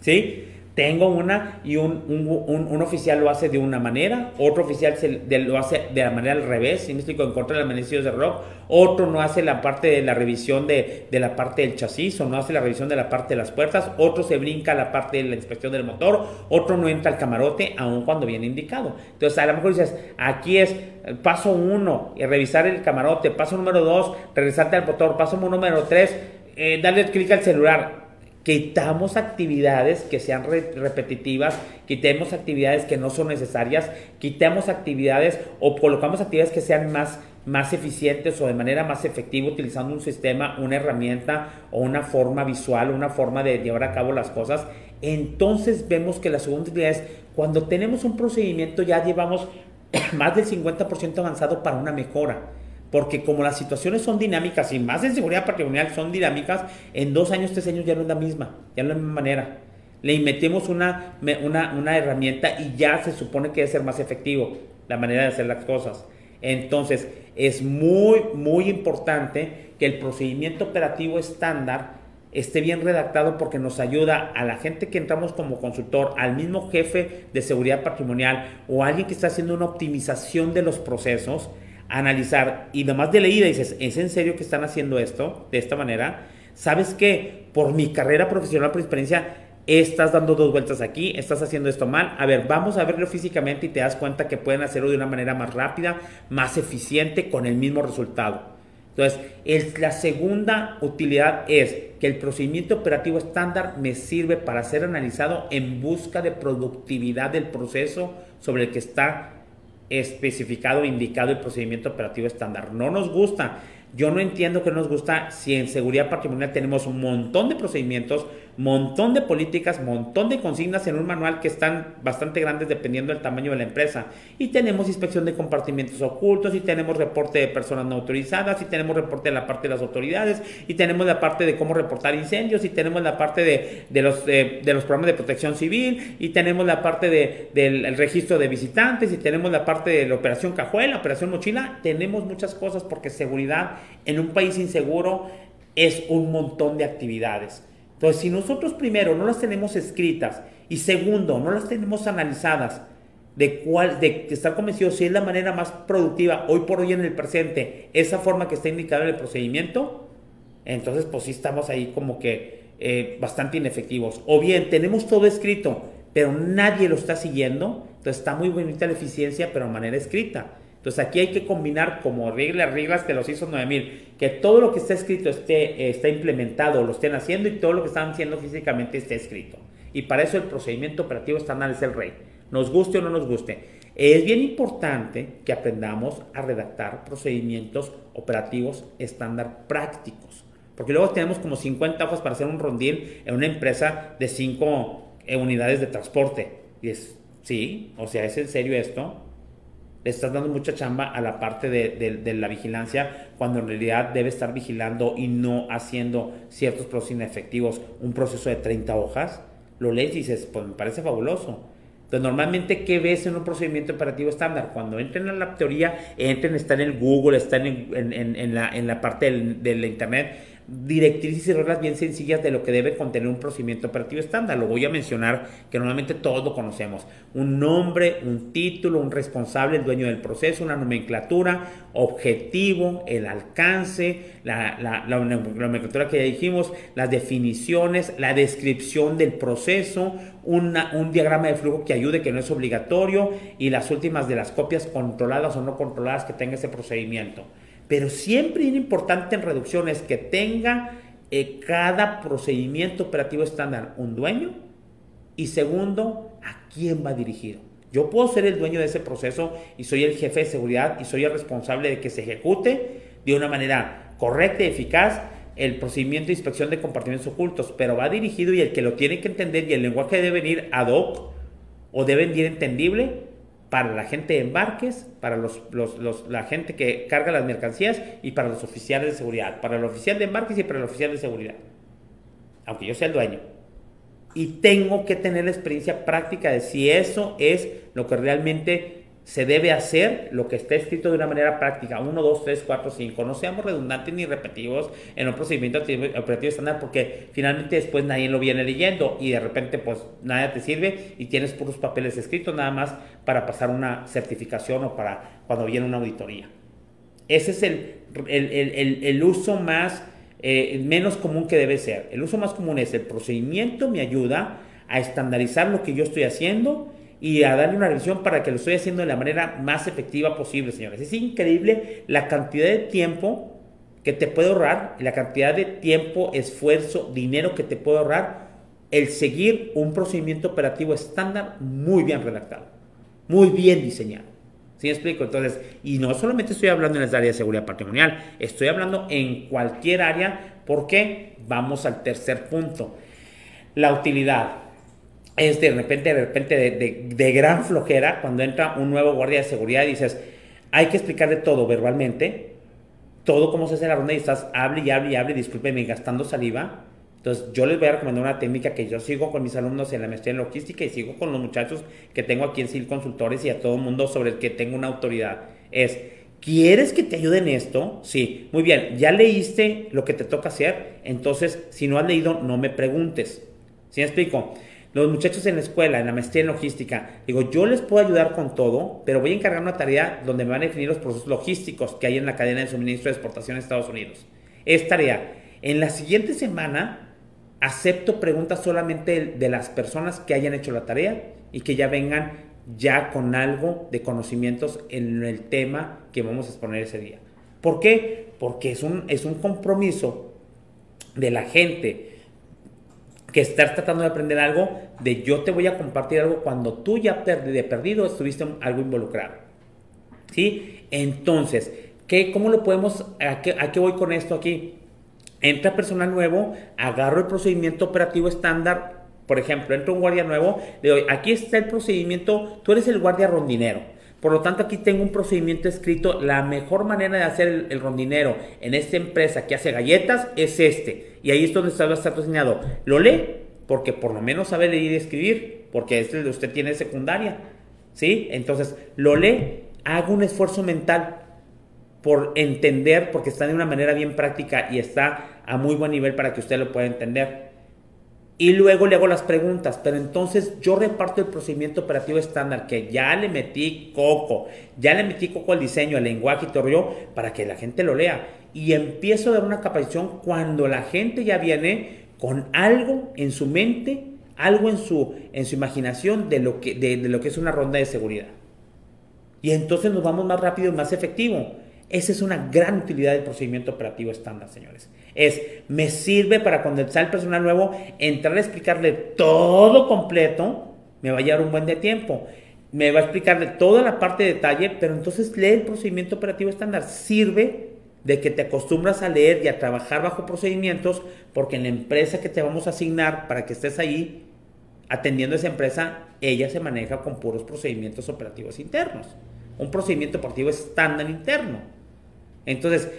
S1: ¿Sí? Tengo una y un, un, oficial lo hace de una manera, otro oficial se, lo hace de la manera al revés, si me explico, en contra de las de reloj, otro no hace la parte de la revisión de, de, la parte del chasis o no hace la revisión de la parte de las puertas, otro se brinca la parte de la inspección del motor, otro no entra al camarote aun cuando viene indicado. Entonces a lo mejor dices, aquí es paso uno, revisar el camarote, paso número dos, regresarte al motor, paso número tres, eh, darle clic al celular quitamos actividades que sean repetitivas, quitemos actividades que no son necesarias, quitemos actividades o colocamos actividades que sean más, más eficientes o de manera más efectiva utilizando un sistema, una herramienta o una forma visual, una forma de llevar a cabo las cosas. Entonces vemos que la segunda utilidad es cuando tenemos un procedimiento ya llevamos más del 50% avanzado para una mejora porque como las situaciones son dinámicas y más en seguridad patrimonial son dinámicas, en dos años, tres años ya no es la misma, ya no es la misma manera. Le metemos una, una, una herramienta y ya se supone que debe ser más efectivo la manera de hacer las cosas. Entonces, es muy, muy importante que el procedimiento operativo estándar esté bien redactado porque nos ayuda a la gente que entramos como consultor, al mismo jefe de seguridad patrimonial o alguien que está haciendo una optimización de los procesos, analizar y nomás de leída dices, ¿es en serio que están haciendo esto de esta manera? ¿Sabes que por mi carrera profesional, por experiencia, estás dando dos vueltas aquí, estás haciendo esto mal? A ver, vamos a verlo físicamente y te das cuenta que pueden hacerlo de una manera más rápida, más eficiente, con el mismo resultado. Entonces, el, la segunda utilidad es que el procedimiento operativo estándar me sirve para ser analizado en busca de productividad del proceso sobre el que está especificado, indicado el procedimiento operativo estándar. No nos gusta. Yo no entiendo que nos gusta si en seguridad patrimonial tenemos un montón de procedimientos, montón de políticas, montón de consignas en un manual que están bastante grandes dependiendo del tamaño de la empresa. Y tenemos inspección de compartimentos ocultos, y tenemos reporte de personas no autorizadas, y tenemos reporte de la parte de las autoridades, y tenemos la parte de cómo reportar incendios, y tenemos la parte de, los, de, los programas de protección civil, y tenemos la parte de, del registro de visitantes, y tenemos la parte de la operación cajuela, operación mochila. Tenemos muchas cosas porque seguridad en un país inseguro es un montón de actividades. Entonces, si nosotros primero no las tenemos escritas y segundo, no las tenemos analizadas, de cuál, de estar convencido si es la manera más productiva hoy por hoy en el presente, esa forma que está indicada en el procedimiento, entonces pues sí estamos ahí como que eh, bastante inefectivos. O bien tenemos todo escrito, pero nadie lo está siguiendo, entonces está muy bonita la eficiencia, pero de manera escrita. Entonces aquí hay que combinar como reglas, reglas que los hizo 9000, que todo lo que está escrito esté, está implementado, lo estén haciendo y todo lo que están haciendo físicamente esté escrito. Y para eso el procedimiento operativo estándar es el rey nos guste o no nos guste. Es bien importante que aprendamos a redactar procedimientos operativos estándar prácticos, porque luego tenemos como 50 hojas para hacer un rondín en una empresa de 5 eh, unidades de transporte. Y es, sí, o sea, ¿es en serio esto? Le estás dando mucha chamba a la parte de, de la vigilancia cuando en realidad debe estar vigilando y no haciendo ciertos procesos inefectivos un proceso de 30 hojas. Lo lees y dices, pues me parece fabuloso entonces, normalmente, ¿qué ves en un procedimiento operativo estándar? Cuando entren a la teoría, entren, están en Google, están en, en, la, en la, parte de la Internet, directrices y reglas bien sencillas de lo que debe contener un procedimiento operativo estándar. Lo voy a mencionar que normalmente todos lo conocemos. Un nombre, un título, un responsable, el dueño del proceso, una nomenclatura, objetivo, el alcance, la, la, la nomenclatura que ya dijimos, las definiciones, la descripción del proceso, un diagrama de flujo que ayude, que no es obligatorio, y las últimas de las copias controladas o no controladas que tenga ese procedimiento. Pero siempre es importante en reducciones que tenga eh, cada procedimiento operativo estándar un dueño y segundo, a quién va dirigido. Yo puedo ser el dueño de ese proceso y soy el jefe de seguridad y soy el responsable de que se ejecute de una manera correcta y eficaz el procedimiento de inspección de compartimentos ocultos, pero va dirigido y el que lo tiene que entender y el lenguaje debe venir ad hoc o debe venir entendible para la gente de embarques, para los, la gente que carga las mercancías y para los oficiales de seguridad, para el oficial de embarques y para el oficial de seguridad, aunque yo sea el dueño. Y tengo que tener la experiencia práctica de si eso es lo que realmente se debe hacer lo que está escrito de una manera práctica. 1, 2, 3, 4, 5. No seamos redundantes ni repetitivos en un procedimiento operativo estándar porque finalmente después nadie lo viene leyendo y de repente pues nada te sirve y tienes puros papeles escritos nada más para pasar una certificación o para cuando viene una auditoría. Ese es el, el, el, uso más, eh, menos común que debe ser. El uso más común es el procedimiento me ayuda a estandarizar lo que yo estoy haciendo y a darle una revisión para que lo estoy haciendo de la manera más efectiva posible, señores. Es increíble la cantidad de tiempo que te puede ahorrar, la cantidad de tiempo, esfuerzo, dinero que te puede ahorrar el seguir un procedimiento operativo estándar muy bien redactado, muy bien diseñado. ¿Sí me explico? Entonces, y no solamente estoy hablando en el área de seguridad patrimonial, estoy hablando en cualquier área, porque vamos al tercer punto, la utilidad es de repente, de repente, de, gran flojera cuando entra un nuevo guardia de seguridad y dices, hay que explicarle todo verbalmente, todo cómo se hace la ronda y estás, hable y hable y hable, discúlpeme, gastando saliva. Entonces, yo les voy a recomendar una técnica que yo sigo con mis alumnos en la maestría en logística y sigo con los muchachos que tengo aquí en SIL Consultores y a todo el mundo sobre el que tengo una autoridad. Es, ¿quieres que te ayude en esto? Sí, muy bien, ya leíste lo que te toca hacer, entonces, si no has leído, no me preguntes. ¿Sí me explico? Los muchachos en la escuela, en la maestría en logística, digo, yo les puedo ayudar con todo, pero voy a encargar una tarea donde me van a definir los procesos logísticos que hay en la cadena de suministro de exportación en Estados Unidos. Es tarea. En la siguiente semana acepto preguntas solamente de las personas que hayan hecho la tarea y que ya vengan ya con algo de conocimientos en el tema que vamos a exponer ese día. ¿Por qué? Porque es un, es un compromiso de la gente que estar tratando de aprender algo, de yo te voy a compartir algo cuando tú ya de perdido estuviste algo involucrado. ¿Sí? Entonces, ¿qué, ¿cómo lo podemos, a qué, a qué voy con esto aquí? Entra personal nuevo, agarro el procedimiento operativo estándar, por ejemplo, entra un guardia nuevo, le doy, aquí está el procedimiento, tú eres el guardia rondinero por lo tanto, aquí tengo un procedimiento escrito. La mejor manera de hacer el, rondinero en esta empresa que hace galletas es este. Y ahí es donde está, está diseñado. Lo lee, porque por lo menos sabe leer y escribir, porque es el de usted tiene secundaria. ¿Sí? Entonces, lo lee, hago un esfuerzo mental. por entender, porque está de una manera bien práctica y está a muy buen nivel para que usted lo pueda entender. Y luego le hago las preguntas, pero entonces yo reparto el procedimiento operativo estándar que ya le metí coco, ya le metí coco al diseño, al lenguaje y todo para que la gente lo lea. Y empiezo a dar una capacitación cuando la gente ya viene con algo en su mente, algo en su, en su imaginación de lo, que, de lo que es una ronda de seguridad. Y entonces nos vamos más rápido y más efectivo. Esa es una gran utilidad del procedimiento operativo estándar, señores. Es, me sirve para sale el personal nuevo, entrar a explicarle todo completo, me va a llevar un buen de tiempo. Me va a explicarle toda la parte de detalle, pero entonces lee el procedimiento operativo estándar. Sirve de que te acostumbras a leer y a trabajar bajo procedimientos, porque en la empresa que te vamos a asignar para que estés ahí atendiendo a esa empresa, ella se maneja con puros procedimientos operativos internos un procedimiento operativo estándar interno. Entonces,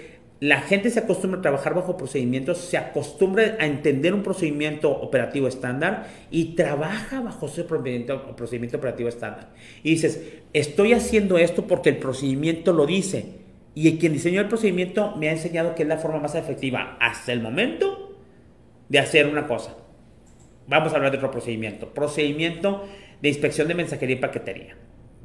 S1: la gente se acostumbra a trabajar bajo procedimientos, se acostumbra a entender un procedimiento operativo estándar y trabaja bajo ese procedimiento, operativo estándar. Y dices, estoy haciendo esto porque el procedimiento lo dice. Y quien diseñó el procedimiento me ha enseñado que es la forma más efectiva hasta el momento de hacer una cosa. Vamos a hablar de otro procedimiento. Procedimiento de inspección de mensajería y paquetería.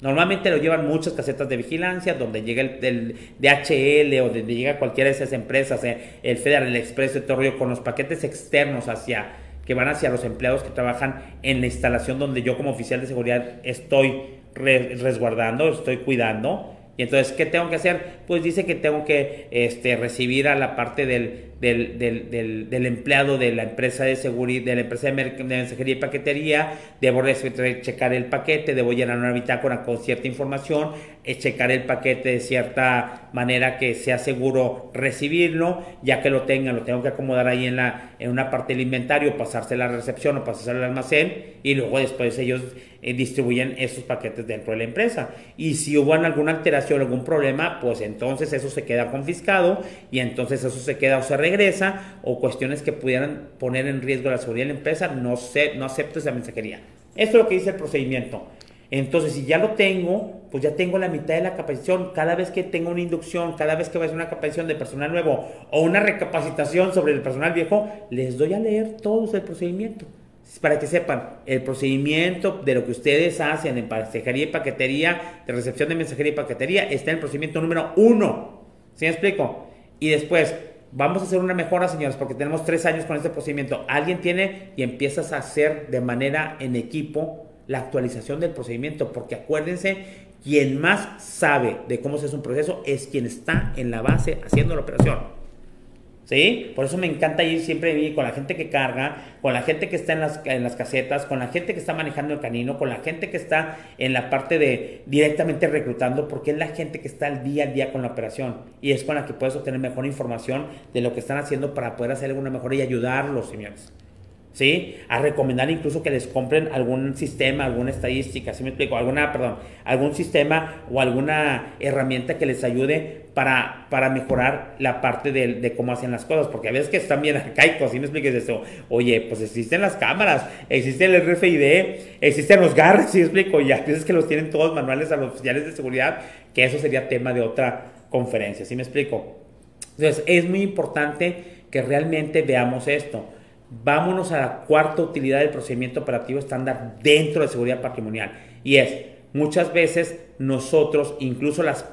S1: Normalmente lo llevan muchas casetas de vigilancia, donde llega el, DHL o donde llega cualquiera de esas empresas, eh, el Federal Express de Torrio, con los paquetes externos hacia que van hacia los empleados que trabajan en la instalación donde yo como oficial de seguridad estoy resguardando, estoy cuidando. Y entonces, ¿qué tengo que hacer? Pues dice que tengo que este, recibir a la parte del, del, del, del, empleado de la empresa de seguridad, de la empresa de, mensajería y paquetería, debo checar el paquete, debo llenar una bitácora con cierta información, checar el paquete de cierta manera que sea seguro recibirlo, ya que lo tenga, lo tengo que acomodar ahí en, la, en una parte del inventario, pasarse a la recepción o pasarse al almacén. Y luego después ellos eh, distribuyen esos paquetes dentro de la empresa. Y si hubo alguna alteración, algún problema, pues entonces eso se queda confiscado y entonces eso se queda o se regresa o cuestiones que pudieran poner en riesgo la seguridad de la empresa, no, sé, no acepto esa mensajería. Esto es lo que dice el procedimiento. Entonces, si ya lo tengo, pues ya tengo la mitad de la capacitación. Cada vez que tengo una inducción, cada vez que va a una capacitación de personal nuevo o una recapacitación sobre el personal viejo, les doy a leer todo el procedimiento. Para que sepan, el procedimiento de lo que ustedes hacen en mensajería y paquetería, de recepción de mensajería y paquetería, está en el procedimiento número uno. ¿Sí me explico? Y después, vamos a hacer una mejora, señores, porque tenemos tres años con este procedimiento. Alguien tiene y empiezas a hacer de manera en equipo la actualización del procedimiento, porque acuérdense, quien más sabe de cómo se hace un proceso es quien está en la base haciendo la operación. ¿Sí? Por eso me encanta ir siempre con la gente que carga, con la gente que está en las, casetas, con la gente que está manejando el canino, con la gente que está en la parte de directamente reclutando, porque es la gente que está al día a día con la operación y es con la que puedes obtener mejor información de lo que están haciendo para poder hacer alguna mejora y ayudarlos, señores. A recomendar incluso que les compren algún sistema, alguna estadística, ¿sí me explico? Alguna, perdón, algún sistema o alguna herramienta que les ayude para, para mejorar la parte de, cómo hacen las cosas, porque a veces que están bien arcaicos, ¿sí me expliques eso? Oye, pues existen las cámaras, existe el RFID, existen los GAR, ¿sí me explico? Y a veces que los tienen todos manuales a los oficiales de seguridad, que eso sería tema de otra conferencia, ¿sí me explico? Entonces, es muy importante que realmente veamos esto vámonos a la cuarta utilidad del procedimiento operativo estándar dentro de seguridad patrimonial. Y es, muchas veces nosotros, incluso las,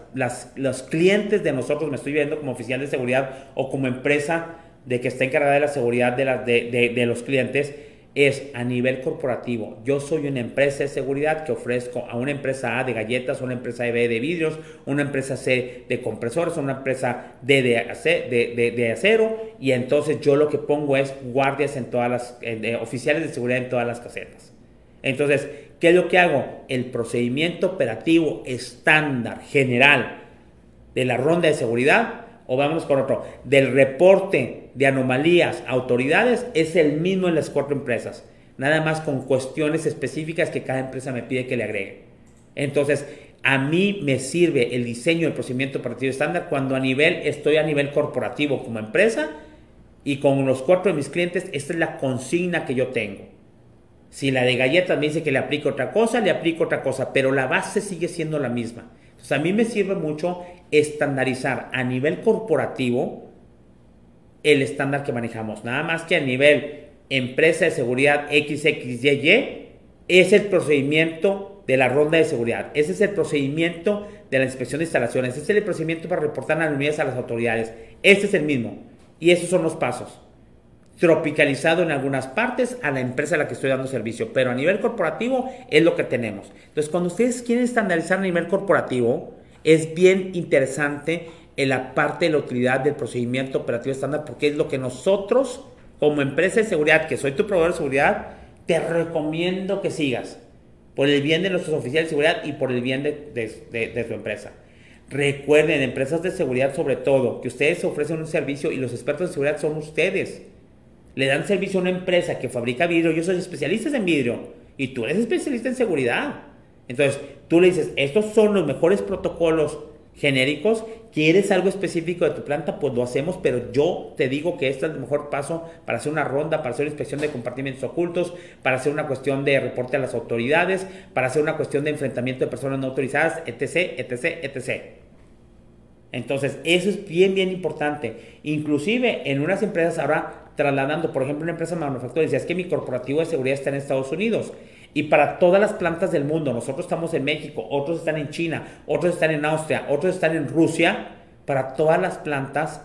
S1: los clientes de nosotros, me estoy viendo como oficial de seguridad o como empresa de que está encargada de la seguridad de, de los clientes, es a nivel corporativo. Yo soy una empresa de seguridad que ofrezco a una empresa A de galletas, una empresa B de vidrios, una empresa C de compresores, una empresa D de, acero y entonces yo lo que pongo es guardias en todas las, oficiales de seguridad en todas las casetas. Entonces, ¿qué es lo que hago? El procedimiento operativo estándar general de la ronda de seguridad o vamos con otro, del reporte de anomalías autoridades es el mismo en las cuatro empresas, nada más con cuestiones específicas que cada empresa me pide que le agregue. Entonces, a mí me sirve el diseño del procedimiento operativo estándar cuando a nivel, estoy a nivel corporativo como empresa y con los cuatro de mis clientes, esta es la consigna que yo tengo. Si la de galletas me dice que le aplico otra cosa, le aplico otra cosa, pero la base sigue siendo la misma Entonces a mí me sirve mucho estandarizar a nivel corporativo el estándar que manejamos. Nada más que a nivel empresa de seguridad XXYY es el procedimiento de la ronda de seguridad. Ese es el procedimiento de la inspección de instalaciones. Ese es el procedimiento para reportar unidades a las autoridades. Este es el mismo. Y esos son los pasos. Tropicalizado en algunas partes a la empresa a la que estoy dando servicio. Pero a nivel corporativo es lo que tenemos. Entonces, cuando ustedes quieren estandarizar a nivel corporativo, es bien interesante en la parte de la utilidad del procedimiento operativo estándar porque es lo que nosotros, como empresa de seguridad, que soy tu proveedor de seguridad, te recomiendo que sigas por el bien de nuestros oficiales de seguridad y por el bien de, tu empresa. Recuerden, empresas de seguridad sobre todo, que ustedes ofrecen un servicio y los expertos de seguridad son ustedes. Le dan servicio a una empresa que fabrica vidrio, yo soy especialista en vidrio y tú eres especialista en seguridad. Entonces, tú le dices, estos son los mejores protocolos genéricos. ¿Quieres algo específico de tu planta? Pues lo hacemos, pero yo te digo que este es el mejor paso para hacer una ronda, para hacer una inspección de compartimentos ocultos, para hacer una cuestión de reporte a las autoridades, para hacer una cuestión de enfrentamiento de personas no autorizadas, etc., etc., etc. Entonces, eso es bien, bien importante. Inclusive en unas empresas ahora trasladando, por ejemplo, una empresa manufacturera, decía, es que mi corporativo de seguridad está en Estados Unidos y para todas las plantas del mundo. Nosotros estamos en México, otros están en China, otros están en Austria, otros están en Rusia. Para todas las plantas,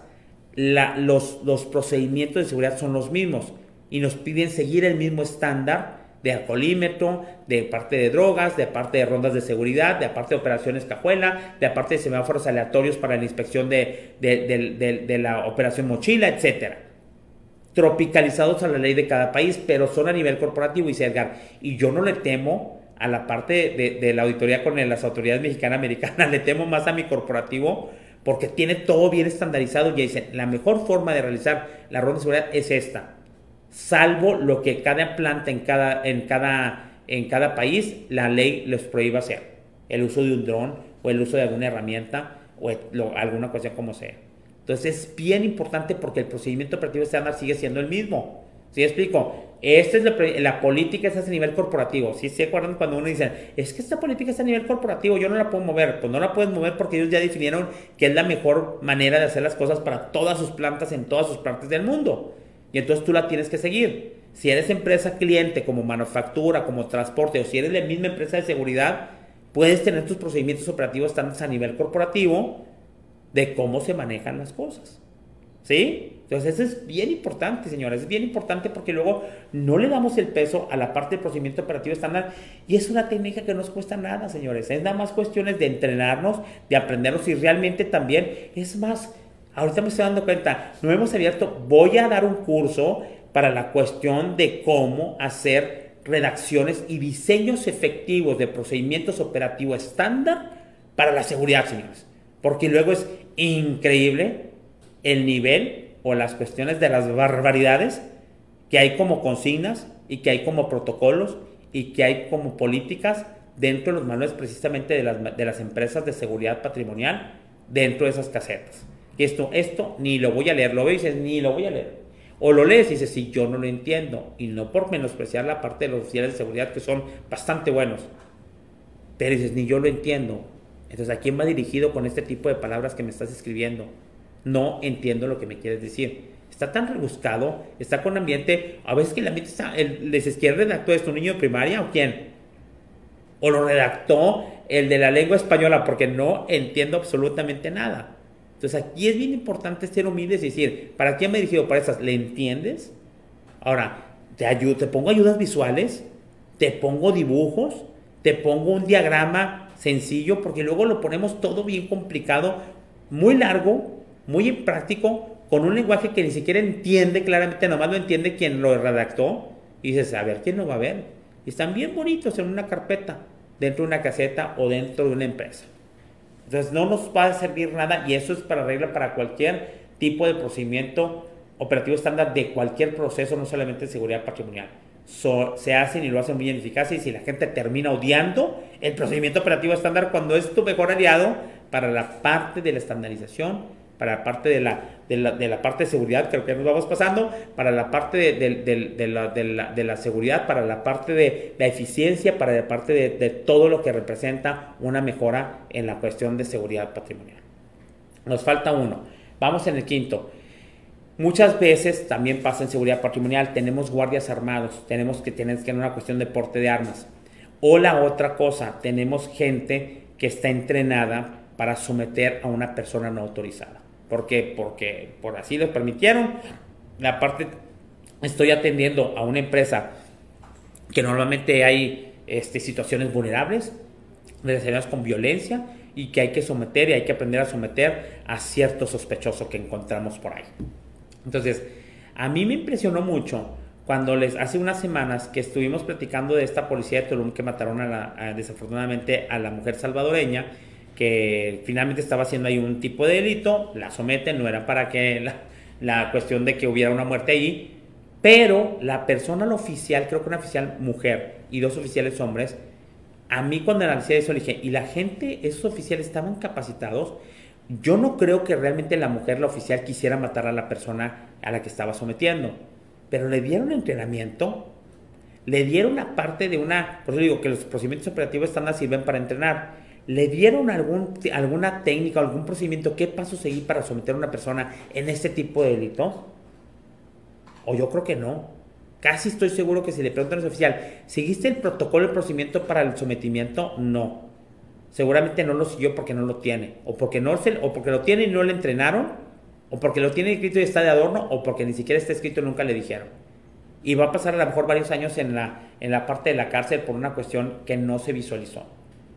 S1: los, procedimientos de seguridad son los mismos y nos piden seguir el mismo estándar de alcoholímetro, de parte de drogas, de parte de rondas de seguridad, de parte de operaciones cajuela, de parte de semáforos aleatorios para la inspección de, de la operación mochila, etcétera tropicalizados a la ley de cada país, pero son a nivel corporativo, y Edgar. Y yo no le temo a la parte de, la auditoría con las autoridades mexicanas americanas, le temo más a mi corporativo porque tiene todo bien estandarizado y dicen, la mejor forma de realizar la ronda de seguridad es esta, salvo lo que cada planta en cada, en cada, en cada país la ley les prohíba hacer, el uso de un dron o el uso de alguna herramienta o alguna cuestión como sea. Entonces es bien importante porque el procedimiento operativo estándar sigue siendo el mismo. ¿Sí explico? Esta es la, política, es a nivel corporativo. ¿Sí se acuerdan cuando uno dice, es que esta política está a nivel corporativo, yo no la puedo mover? Pues no la puedes mover porque ellos ya definieron que es la mejor manera de hacer las cosas para todas sus plantas en todas sus partes del mundo. Y entonces tú la tienes que seguir. Si eres empresa cliente, como manufactura, como transporte, o si eres la misma empresa de seguridad, puedes tener tus procedimientos operativos estándares a nivel corporativo de cómo se manejan las cosas. ¿Sí? Entonces eso es bien importante, señores, es bien importante porque luego no le damos el peso a la parte del procedimiento operativo estándar y es una técnica que no nos cuesta nada, señores. Es nada más cuestiones de entrenarnos, de aprendernos y realmente también es más, ahorita me estoy dando cuenta, no hemos abierto, voy a dar un curso para la cuestión de cómo hacer redacciones y diseños efectivos de procedimientos operativos estándar para la seguridad, señores. Porque luego es increíble el nivel o las cuestiones de las barbaridades que hay como consignas y que hay como protocolos y que hay como políticas dentro de los manuales precisamente de las, de las empresas de seguridad patrimonial dentro de esas casetas. Y esto, esto ni lo voy a leer, lo ves y dices, ni lo voy a leer. O lo lees y dices, sí, yo no lo entiendo. Y no por menospreciar la parte de los oficiales de seguridad que son bastante buenos. Pero dices, ni yo lo entiendo. Entonces, ¿a quién va dirigido con este tipo de palabras que me estás escribiendo? No entiendo lo que me quieres decir. Está tan rebuscado, está con ambiente. A veces que el ambiente está. El, ¿Les quién redactó esto? ¿Un niño de primaria o quién? ¿O lo redactó el de la lengua española? Porque no entiendo absolutamente nada. Entonces, aquí es bien importante ser humilde y decir, ¿para quién me he dirigido? ¿Para esas? ¿Le entiendes? Ahora, te, ayudo, te pongo ayudas visuales, te pongo dibujos, te pongo un diagrama sencillo, porque luego lo ponemos todo bien complicado, muy largo, muy impráctico, con un lenguaje que ni siquiera entiende claramente, nomás lo entiende quien lo redactó, y dices, a ver, ¿quién lo va a ver? Y están bien bonitos en una carpeta, dentro de una caseta o dentro de una empresa. Entonces no nos va a servir nada y eso es para regla para cualquier tipo de procedimiento operativo estándar de cualquier proceso, no solamente de seguridad patrimonial se hacen y lo hacen muy eficaz y si la gente termina odiando el procedimiento operativo estándar cuando es tu mejor aliado para la parte de la estandarización para la parte de la, de la, de la parte de seguridad, creo que nos vamos pasando, para la parte de, de la, la, seguridad, para la parte de la eficiencia, para la parte de, todo lo que representa una mejora en la cuestión de seguridad patrimonial. Nos falta uno. Vamos en el quinto. Muchas veces también pasa en seguridad patrimonial, tenemos guardias armados, tenemos que tener que una cuestión de porte de armas. O la otra cosa, tenemos gente que está entrenada para someter a una persona no autorizada. ¿Por qué? Porque por así lo permitieron. La parte, estoy atendiendo a una empresa que normalmente hay este, situaciones vulnerables, relacionadas con violencia, y que hay que someter y hay que aprender a someter a cierto sospechoso que encontramos por ahí. Entonces, a mí me impresionó mucho cuando les hace unas semanas que estuvimos platicando de esta policía de Tulum que mataron a la, desafortunadamente a la mujer salvadoreña que finalmente estaba haciendo ahí un tipo de delito, la someten, no era para que la, la cuestión de que hubiera una muerte ahí, pero la persona, la oficial, creo que una oficial mujer y dos oficiales hombres, a mí cuando analicé eso dije, ¿y la gente, esos oficiales estaban capacitados? Yo no creo que realmente la mujer, la oficial, quisiera matar a la persona a la que estaba sometiendo, pero le dieron entrenamiento, le dieron una parte de una, por eso digo que los procedimientos operativos estándar sirven para entrenar, le dieron algún, alguna técnica, algún procedimiento, qué paso seguir para someter a una persona en este tipo de delitos, o yo creo que no. Casi estoy seguro que si le preguntan a oficial, ¿seguiste el protocolo, el procedimiento para el sometimiento? No seguramente no lo siguió porque no lo tiene, o porque, no se, o porque lo tiene y no le entrenaron, o porque lo tiene escrito y está de adorno, o porque ni siquiera está escrito y nunca le dijeron. Y va a pasar a lo mejor varios años en la, en la parte de la cárcel por una cuestión que no se visualizó.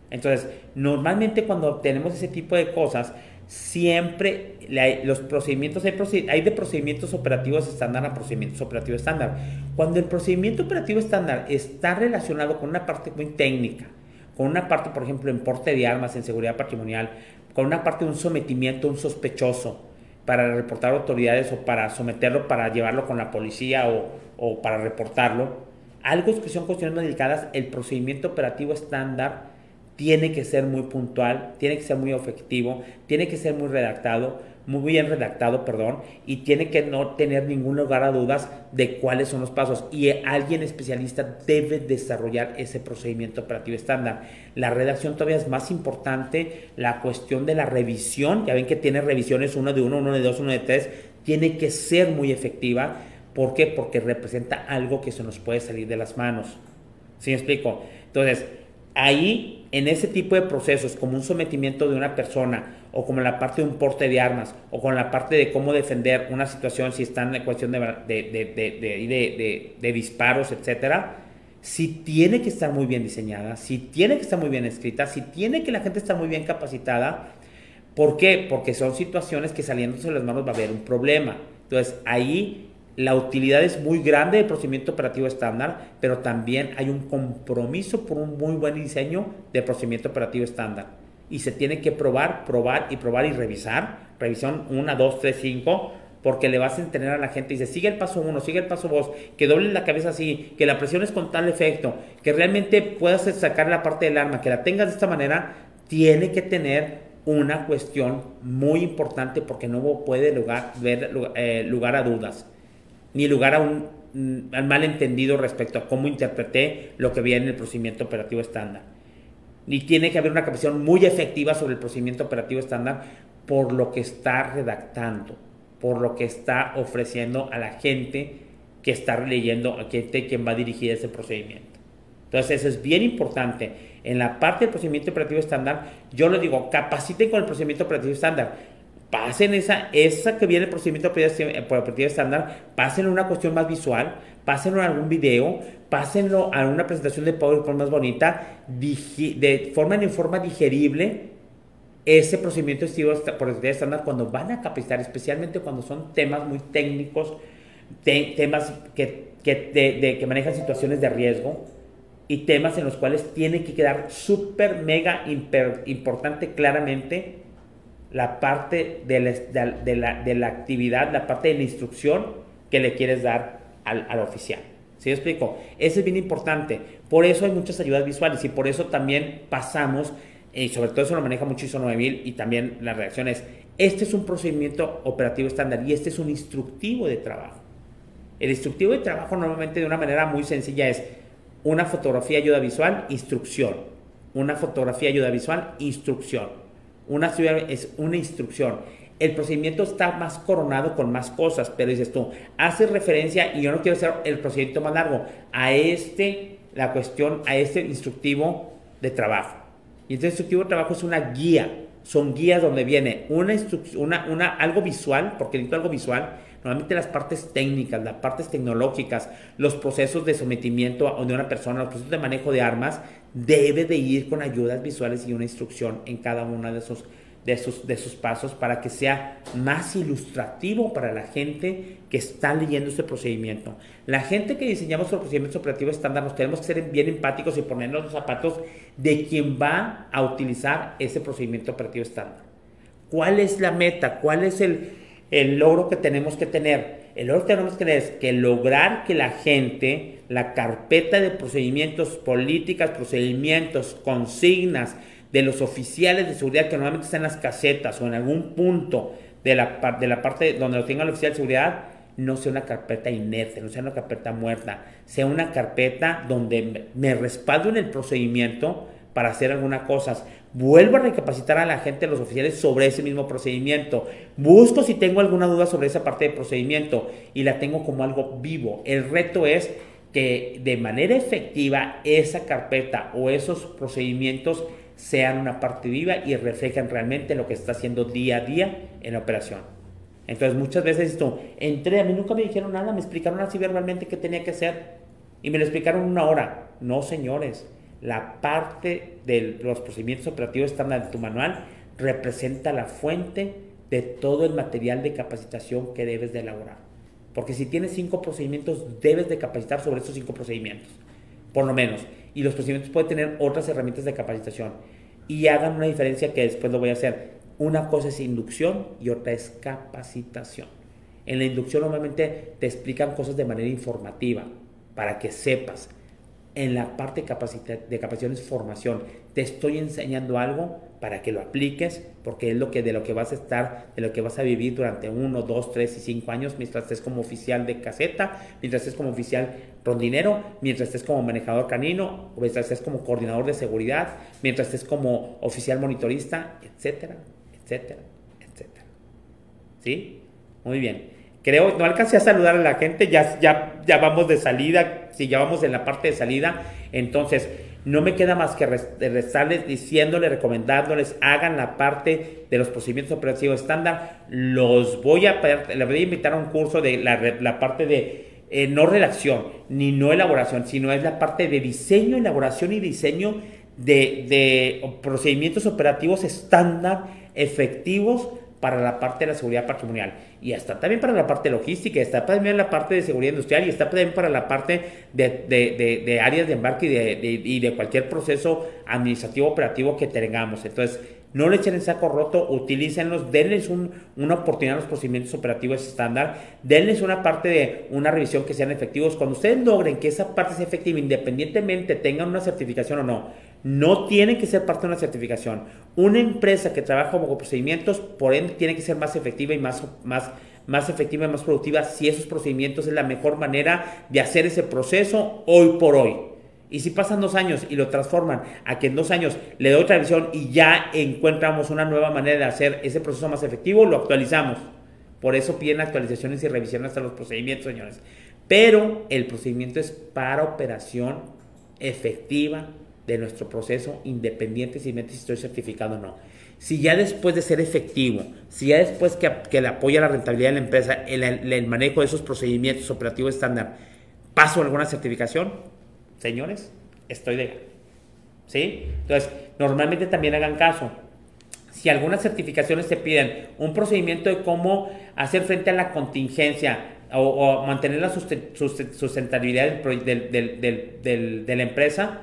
S1: Entonces, normalmente cuando tenemos ese tipo de cosas, siempre los procedimientos, hay, de procedimientos operativos estándar a procedimientos operativos estándar. Cuando el procedimiento operativo estándar está relacionado con una parte muy técnica, con una parte, por ejemplo, en porte de armas, en seguridad patrimonial, con una parte de un sometimiento un sospechoso para reportar autoridades o para someterlo, para llevarlo con la policía o, o para reportarlo. Algo que son cuestiones más delicadas, el procedimiento operativo estándar tiene que ser muy puntual, tiene que ser muy efectivo, tiene que ser muy redactado muy bien redactado, perdón, y tiene que no tener ningún lugar a dudas de cuáles son los pasos. Y alguien especialista debe desarrollar ese procedimiento operativo estándar. La redacción todavía es más importante, la cuestión de la revisión, ya ven que tiene revisiones uno de uno, uno de dos, uno de tres, tiene que ser muy efectiva. ¿Por qué? Porque representa algo que se nos puede salir de las manos. ¿Sí me explico? Entonces, ahí, en ese tipo de procesos, como un sometimiento de una persona, o como la parte de un porte de armas, o con la parte de cómo defender una situación si están en cuestión de, de, de, disparos, etcétera, si tiene que estar muy bien diseñada, si tiene que estar muy bien escrita, si tiene que la gente estar muy bien capacitada. ¿Por qué? Porque son situaciones que saliéndose de las manos va a haber un problema. Entonces ahí la utilidad es muy grande del procedimiento operativo estándar, pero también hay un compromiso por un muy buen diseño del procedimiento operativo estándar. Y se tiene que probar, probar y probar y revisar. Revisión 1, 2, 3, 5, porque le vas a entrenar a la gente. Y dice, sigue el paso 1, sigue el paso 2, que doble la cabeza así, que la presión es con tal efecto, que realmente puedas sacar la parte del arma, que la tengas de esta manera, tiene que tener una cuestión muy importante porque no puede lugar, ver eh, lugar a dudas, ni lugar a un mm, al malentendido respecto a cómo interpreté lo que viene en el procedimiento operativo estándar y tiene que haber una capacidad muy efectiva sobre el procedimiento operativo estándar por lo que está redactando, por lo que está ofreciendo a la gente que está leyendo, a gente quien va a dirigir ese procedimiento. Entonces, eso es bien importante. En la parte del procedimiento operativo estándar, yo le digo, capaciten con el procedimiento operativo estándar. Pasen esa, esa que viene el procedimiento operativo estándar, pasen una cuestión más visual, pásenlo en algún video, pásenlo a una presentación de PowerPoint más bonita, de forma en forma digerible ese procedimiento por estándar cuando van a capacitar, especialmente cuando son temas muy técnicos, temas que, que, que manejan situaciones de riesgo y temas en los cuales tiene que quedar súper, mega importante claramente la parte de la, de, la, de la actividad, la parte de la instrucción que le quieres dar al, oficial. ¿Sí me explico? Eso es bien importante. Por eso hay muchas ayudas visuales y por eso también pasamos, y sobre todo eso lo maneja mucho ISO 9000 y también las reacciones, Este es un procedimiento operativo estándar y este es un instructivo de trabajo. El instructivo de trabajo normalmente de una manera muy sencilla es una fotografía ayuda visual, instrucción. Una fotografía ayuda visual, instrucción. Una ciudad es una instrucción. El procedimiento está más coronado con más cosas, pero dices tú, haces referencia, y yo no quiero hacer el procedimiento más largo, a este, la cuestión, a este instructivo de trabajo. Y este instructivo de trabajo es una guía, son guías donde viene una, una, una algo visual, porque necesito algo visual, Normalmente las partes técnicas, las partes tecnológicas, los procesos de sometimiento de una persona, los procesos de manejo de armas, debe de ir con ayudas visuales y una instrucción en cada uno de esos, de esos, de esos pasos para que sea más ilustrativo para la gente que está leyendo este procedimiento. La gente que diseñamos los procedimientos operativos estándar nos tenemos que ser bien empáticos y ponernos los zapatos de quien va a utilizar ese procedimiento operativo estándar. ¿Cuál es la meta? ¿Cuál es el, el logro que tenemos que tener. El logro que tenemos que tener es que lograr que la gente, la carpeta de procedimientos, políticas, procedimientos, consignas de los oficiales de seguridad que normalmente están en las casetas o en algún punto de la, de la parte donde lo tenga el oficial de seguridad, no sea una carpeta inerte, no sea una carpeta muerta, sea una carpeta donde me respaldo en el procedimiento para hacer algunas cosas. Vuelvo a recapacitar a la gente, a los oficiales, sobre ese mismo procedimiento. Busco si tengo alguna duda sobre esa parte del procedimiento y la tengo como algo vivo. El reto es que de manera efectiva esa carpeta o esos procedimientos sean una parte viva y reflejen realmente lo que está haciendo día a día en la operación. Entonces muchas veces esto, entré, a mí nunca me dijeron nada, me explicaron así verbalmente qué tenía que hacer y me lo explicaron una hora. No, señores, la parte de los procedimientos operativos estándar de tu manual representa la fuente de todo el material de capacitación que debes de elaborar. Porque si tienes cinco procedimientos, debes de capacitar sobre esos cinco procedimientos, por lo menos. Y los procedimientos pueden tener otras herramientas de capacitación. Y hagan una diferencia que después lo voy a hacer. Una cosa es inducción y otra es capacitación. En la inducción normalmente te explican cosas de manera informativa, para que sepas en la parte de, capacitación es formación. Te estoy enseñando algo para que lo apliques, porque es lo que, de lo que vas a estar, de lo que vas a vivir durante uno, dos, tres y cinco años, mientras estés como oficial de caseta, mientras estés como oficial rondinero, mientras estés como manejador canino, mientras estés como coordinador de seguridad, mientras estés como oficial monitorista, etcétera, etcétera, etcétera. ¿Sí? Muy bien. Creo, no alcancé a saludar a la gente, ya, ya, ya vamos de salida, si ya vamos en la parte de salida, entonces no me queda más que restarles diciéndoles, recomendándoles, hagan la parte de los procedimientos operativos estándar, los voy a, les voy a invitar a un curso de la, parte de eh, no redacción, ni no elaboración, sino es la parte de diseño, elaboración y diseño de, de procedimientos operativos estándar efectivos para la parte de la seguridad patrimonial y está también para la parte logística, está también la parte de seguridad industrial y está también para la parte de, áreas de embarque y de, cualquier proceso administrativo operativo que tengamos. Entonces, no le echen el saco roto, utilícenlos, denles una oportunidad a los procedimientos operativos estándar, denles una parte de una revisión que sean efectivos. Cuando ustedes logren que esa parte sea efectiva, independientemente tengan una certificación o no, no tiene que ser parte de una certificación. Una empresa que trabaja como procedimientos, por ende, tiene que ser más efectiva y más, más, más efectiva y más productiva si esos procedimientos es la mejor manera de hacer ese proceso hoy por hoy. Y si pasan dos años y lo transforman a que en dos años le doy otra visión y ya encontramos una nueva manera de hacer ese proceso más efectivo, lo actualizamos. Por eso piden actualizaciones y revisiones hasta los procedimientos, señores. Pero el procedimiento es para operación efectiva de nuestro proceso, independiente si estoy certificado o no. Si ya después de ser efectivo, si ya después que, que le apoya la rentabilidad de la empresa, el, manejo de esos procedimientos operativos estándar, paso alguna certificación, señores, estoy de ¿Sí? Entonces, normalmente también hagan caso. Si algunas certificaciones te piden un procedimiento de cómo hacer frente a la contingencia o, mantener la sustentabilidad del, de la empresa,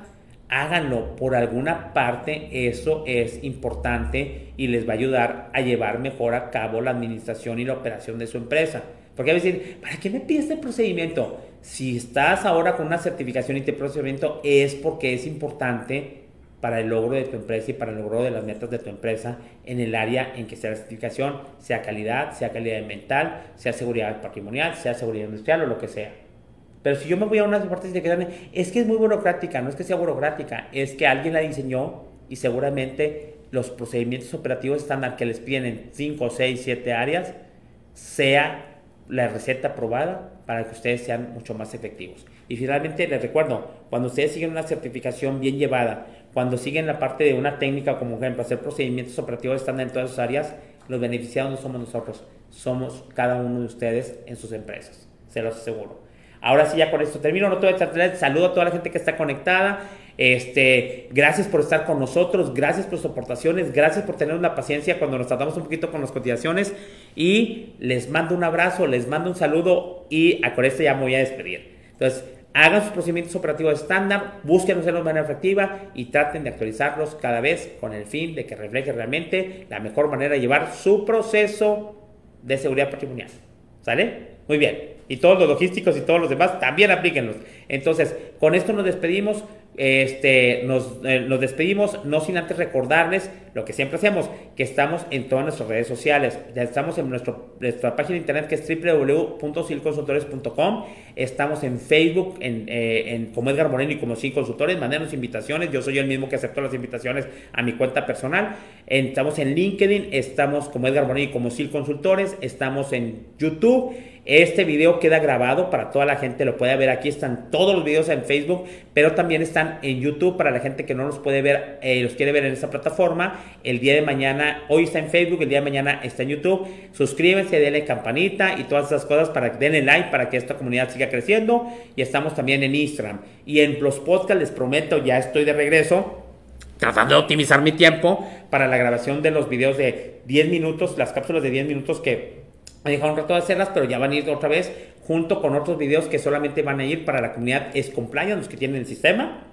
S1: háganlo por alguna parte, eso es importante y les va a ayudar a llevar mejor a cabo la administración y la operación de su empresa. Porque a veces, ¿para qué me pides este procedimiento? Si estás ahora con una certificación y este procedimiento es porque es importante para el logro de tu empresa y para el logro de las metas de tu empresa en el área en que sea la certificación, sea calidad, sea calidad mental, sea seguridad patrimonial, sea seguridad industrial o lo que sea. Pero si yo me voy a una parte de certificación, es que es muy burocrática, no es que sea burocrática, es que alguien la diseñó y seguramente los procedimientos operativos estándar que les piden en 5, 6, 7 áreas, sea la receta aprobada para que ustedes sean mucho más efectivos. Y finalmente les recuerdo, cuando ustedes siguen una certificación bien llevada, cuando siguen la parte de una técnica, como ejemplo, hacer procedimientos operativos estándar en todas sus áreas, los beneficiados no somos nosotros, somos cada uno de ustedes en sus empresas, se los aseguro. Ahora sí, ya con esto termino, no te voy a tratar, saludo a toda la gente que está conectada, este, gracias por estar con nosotros, gracias por sus aportaciones, gracias por tener una paciencia cuando nos tratamos un poquito con las cotizaciones y les mando un abrazo, les mando un saludo y a con esto ya me voy a despedir. Entonces, hagan sus procedimientos operativos estándar, busquen hacerlos de manera efectiva y traten de actualizarlos cada vez con el fin de que refleje realmente la mejor manera de llevar su proceso de seguridad patrimonial. ¿Sale? Muy bien. Y todos los logísticos y todos los demás también aplíquenlos. Entonces, con esto nos despedimos. Este, nos, eh, nos, despedimos, no sin antes recordarles lo que siempre hacemos, que estamos en todas nuestras redes sociales. Ya estamos en nuestro, nuestra página de internet que es www.silconsultores.com. Estamos en Facebook en, eh, en, como Edgar Moreno y como Sil Consultores. Mándenos invitaciones. Yo soy el mismo que acepto las invitaciones a mi cuenta personal. Estamos en LinkedIn. Estamos como Edgar Moreno y como Sil Consultores. Estamos en YouTube. Este video queda grabado para toda la gente, lo puede ver. Aquí están todos los videos en Facebook, pero también están en YouTube para la gente que no los puede ver, eh, los quiere ver en esta plataforma. El día de mañana, hoy está en Facebook, el día de mañana está en YouTube. Suscríbanse, denle campanita y todas esas cosas para que denle like para que esta comunidad siga creciendo. Y estamos también en Instagram. Y en los podcasts les prometo, ya estoy de regreso tratando de optimizar mi tiempo para la grabación de los videos de 10 minutos, las cápsulas de 10 minutos que me dejaron un rato de hacerlas, pero ya van a ir otra vez junto con otros videos que solamente van a ir para la comunidad es los que tienen el sistema.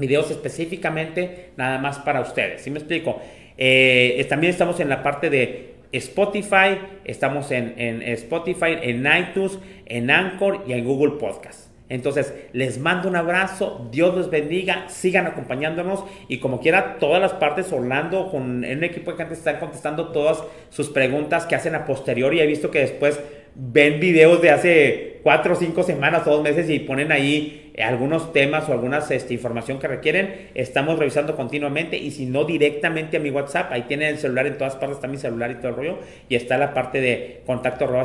S1: Videos específicamente nada más para ustedes. ¿Sí me explico? Eh, también estamos en la parte de Spotify, estamos en, en Spotify, en iTunes, en Anchor y en Google Podcast. Entonces, les mando un abrazo, Dios los bendiga, sigan acompañándonos y como quiera, todas las partes, Orlando, con un equipo de gente están contestando todas sus preguntas que hacen a posteriori. He visto que después ven videos de hace cuatro o cinco semanas o dos meses y ponen ahí algunos temas o alguna este, información que requieren. Estamos revisando continuamente y si no directamente a mi WhatsApp, ahí tienen el celular en todas partes, está mi celular y todo el rollo. Y está la parte de contacto arroba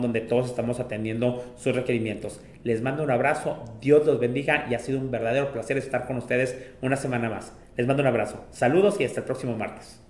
S1: donde todos estamos atendiendo sus requerimientos. Les mando un abrazo, Dios los bendiga y ha sido un verdadero placer estar con ustedes una semana más. Les mando un abrazo. Saludos y hasta el próximo martes.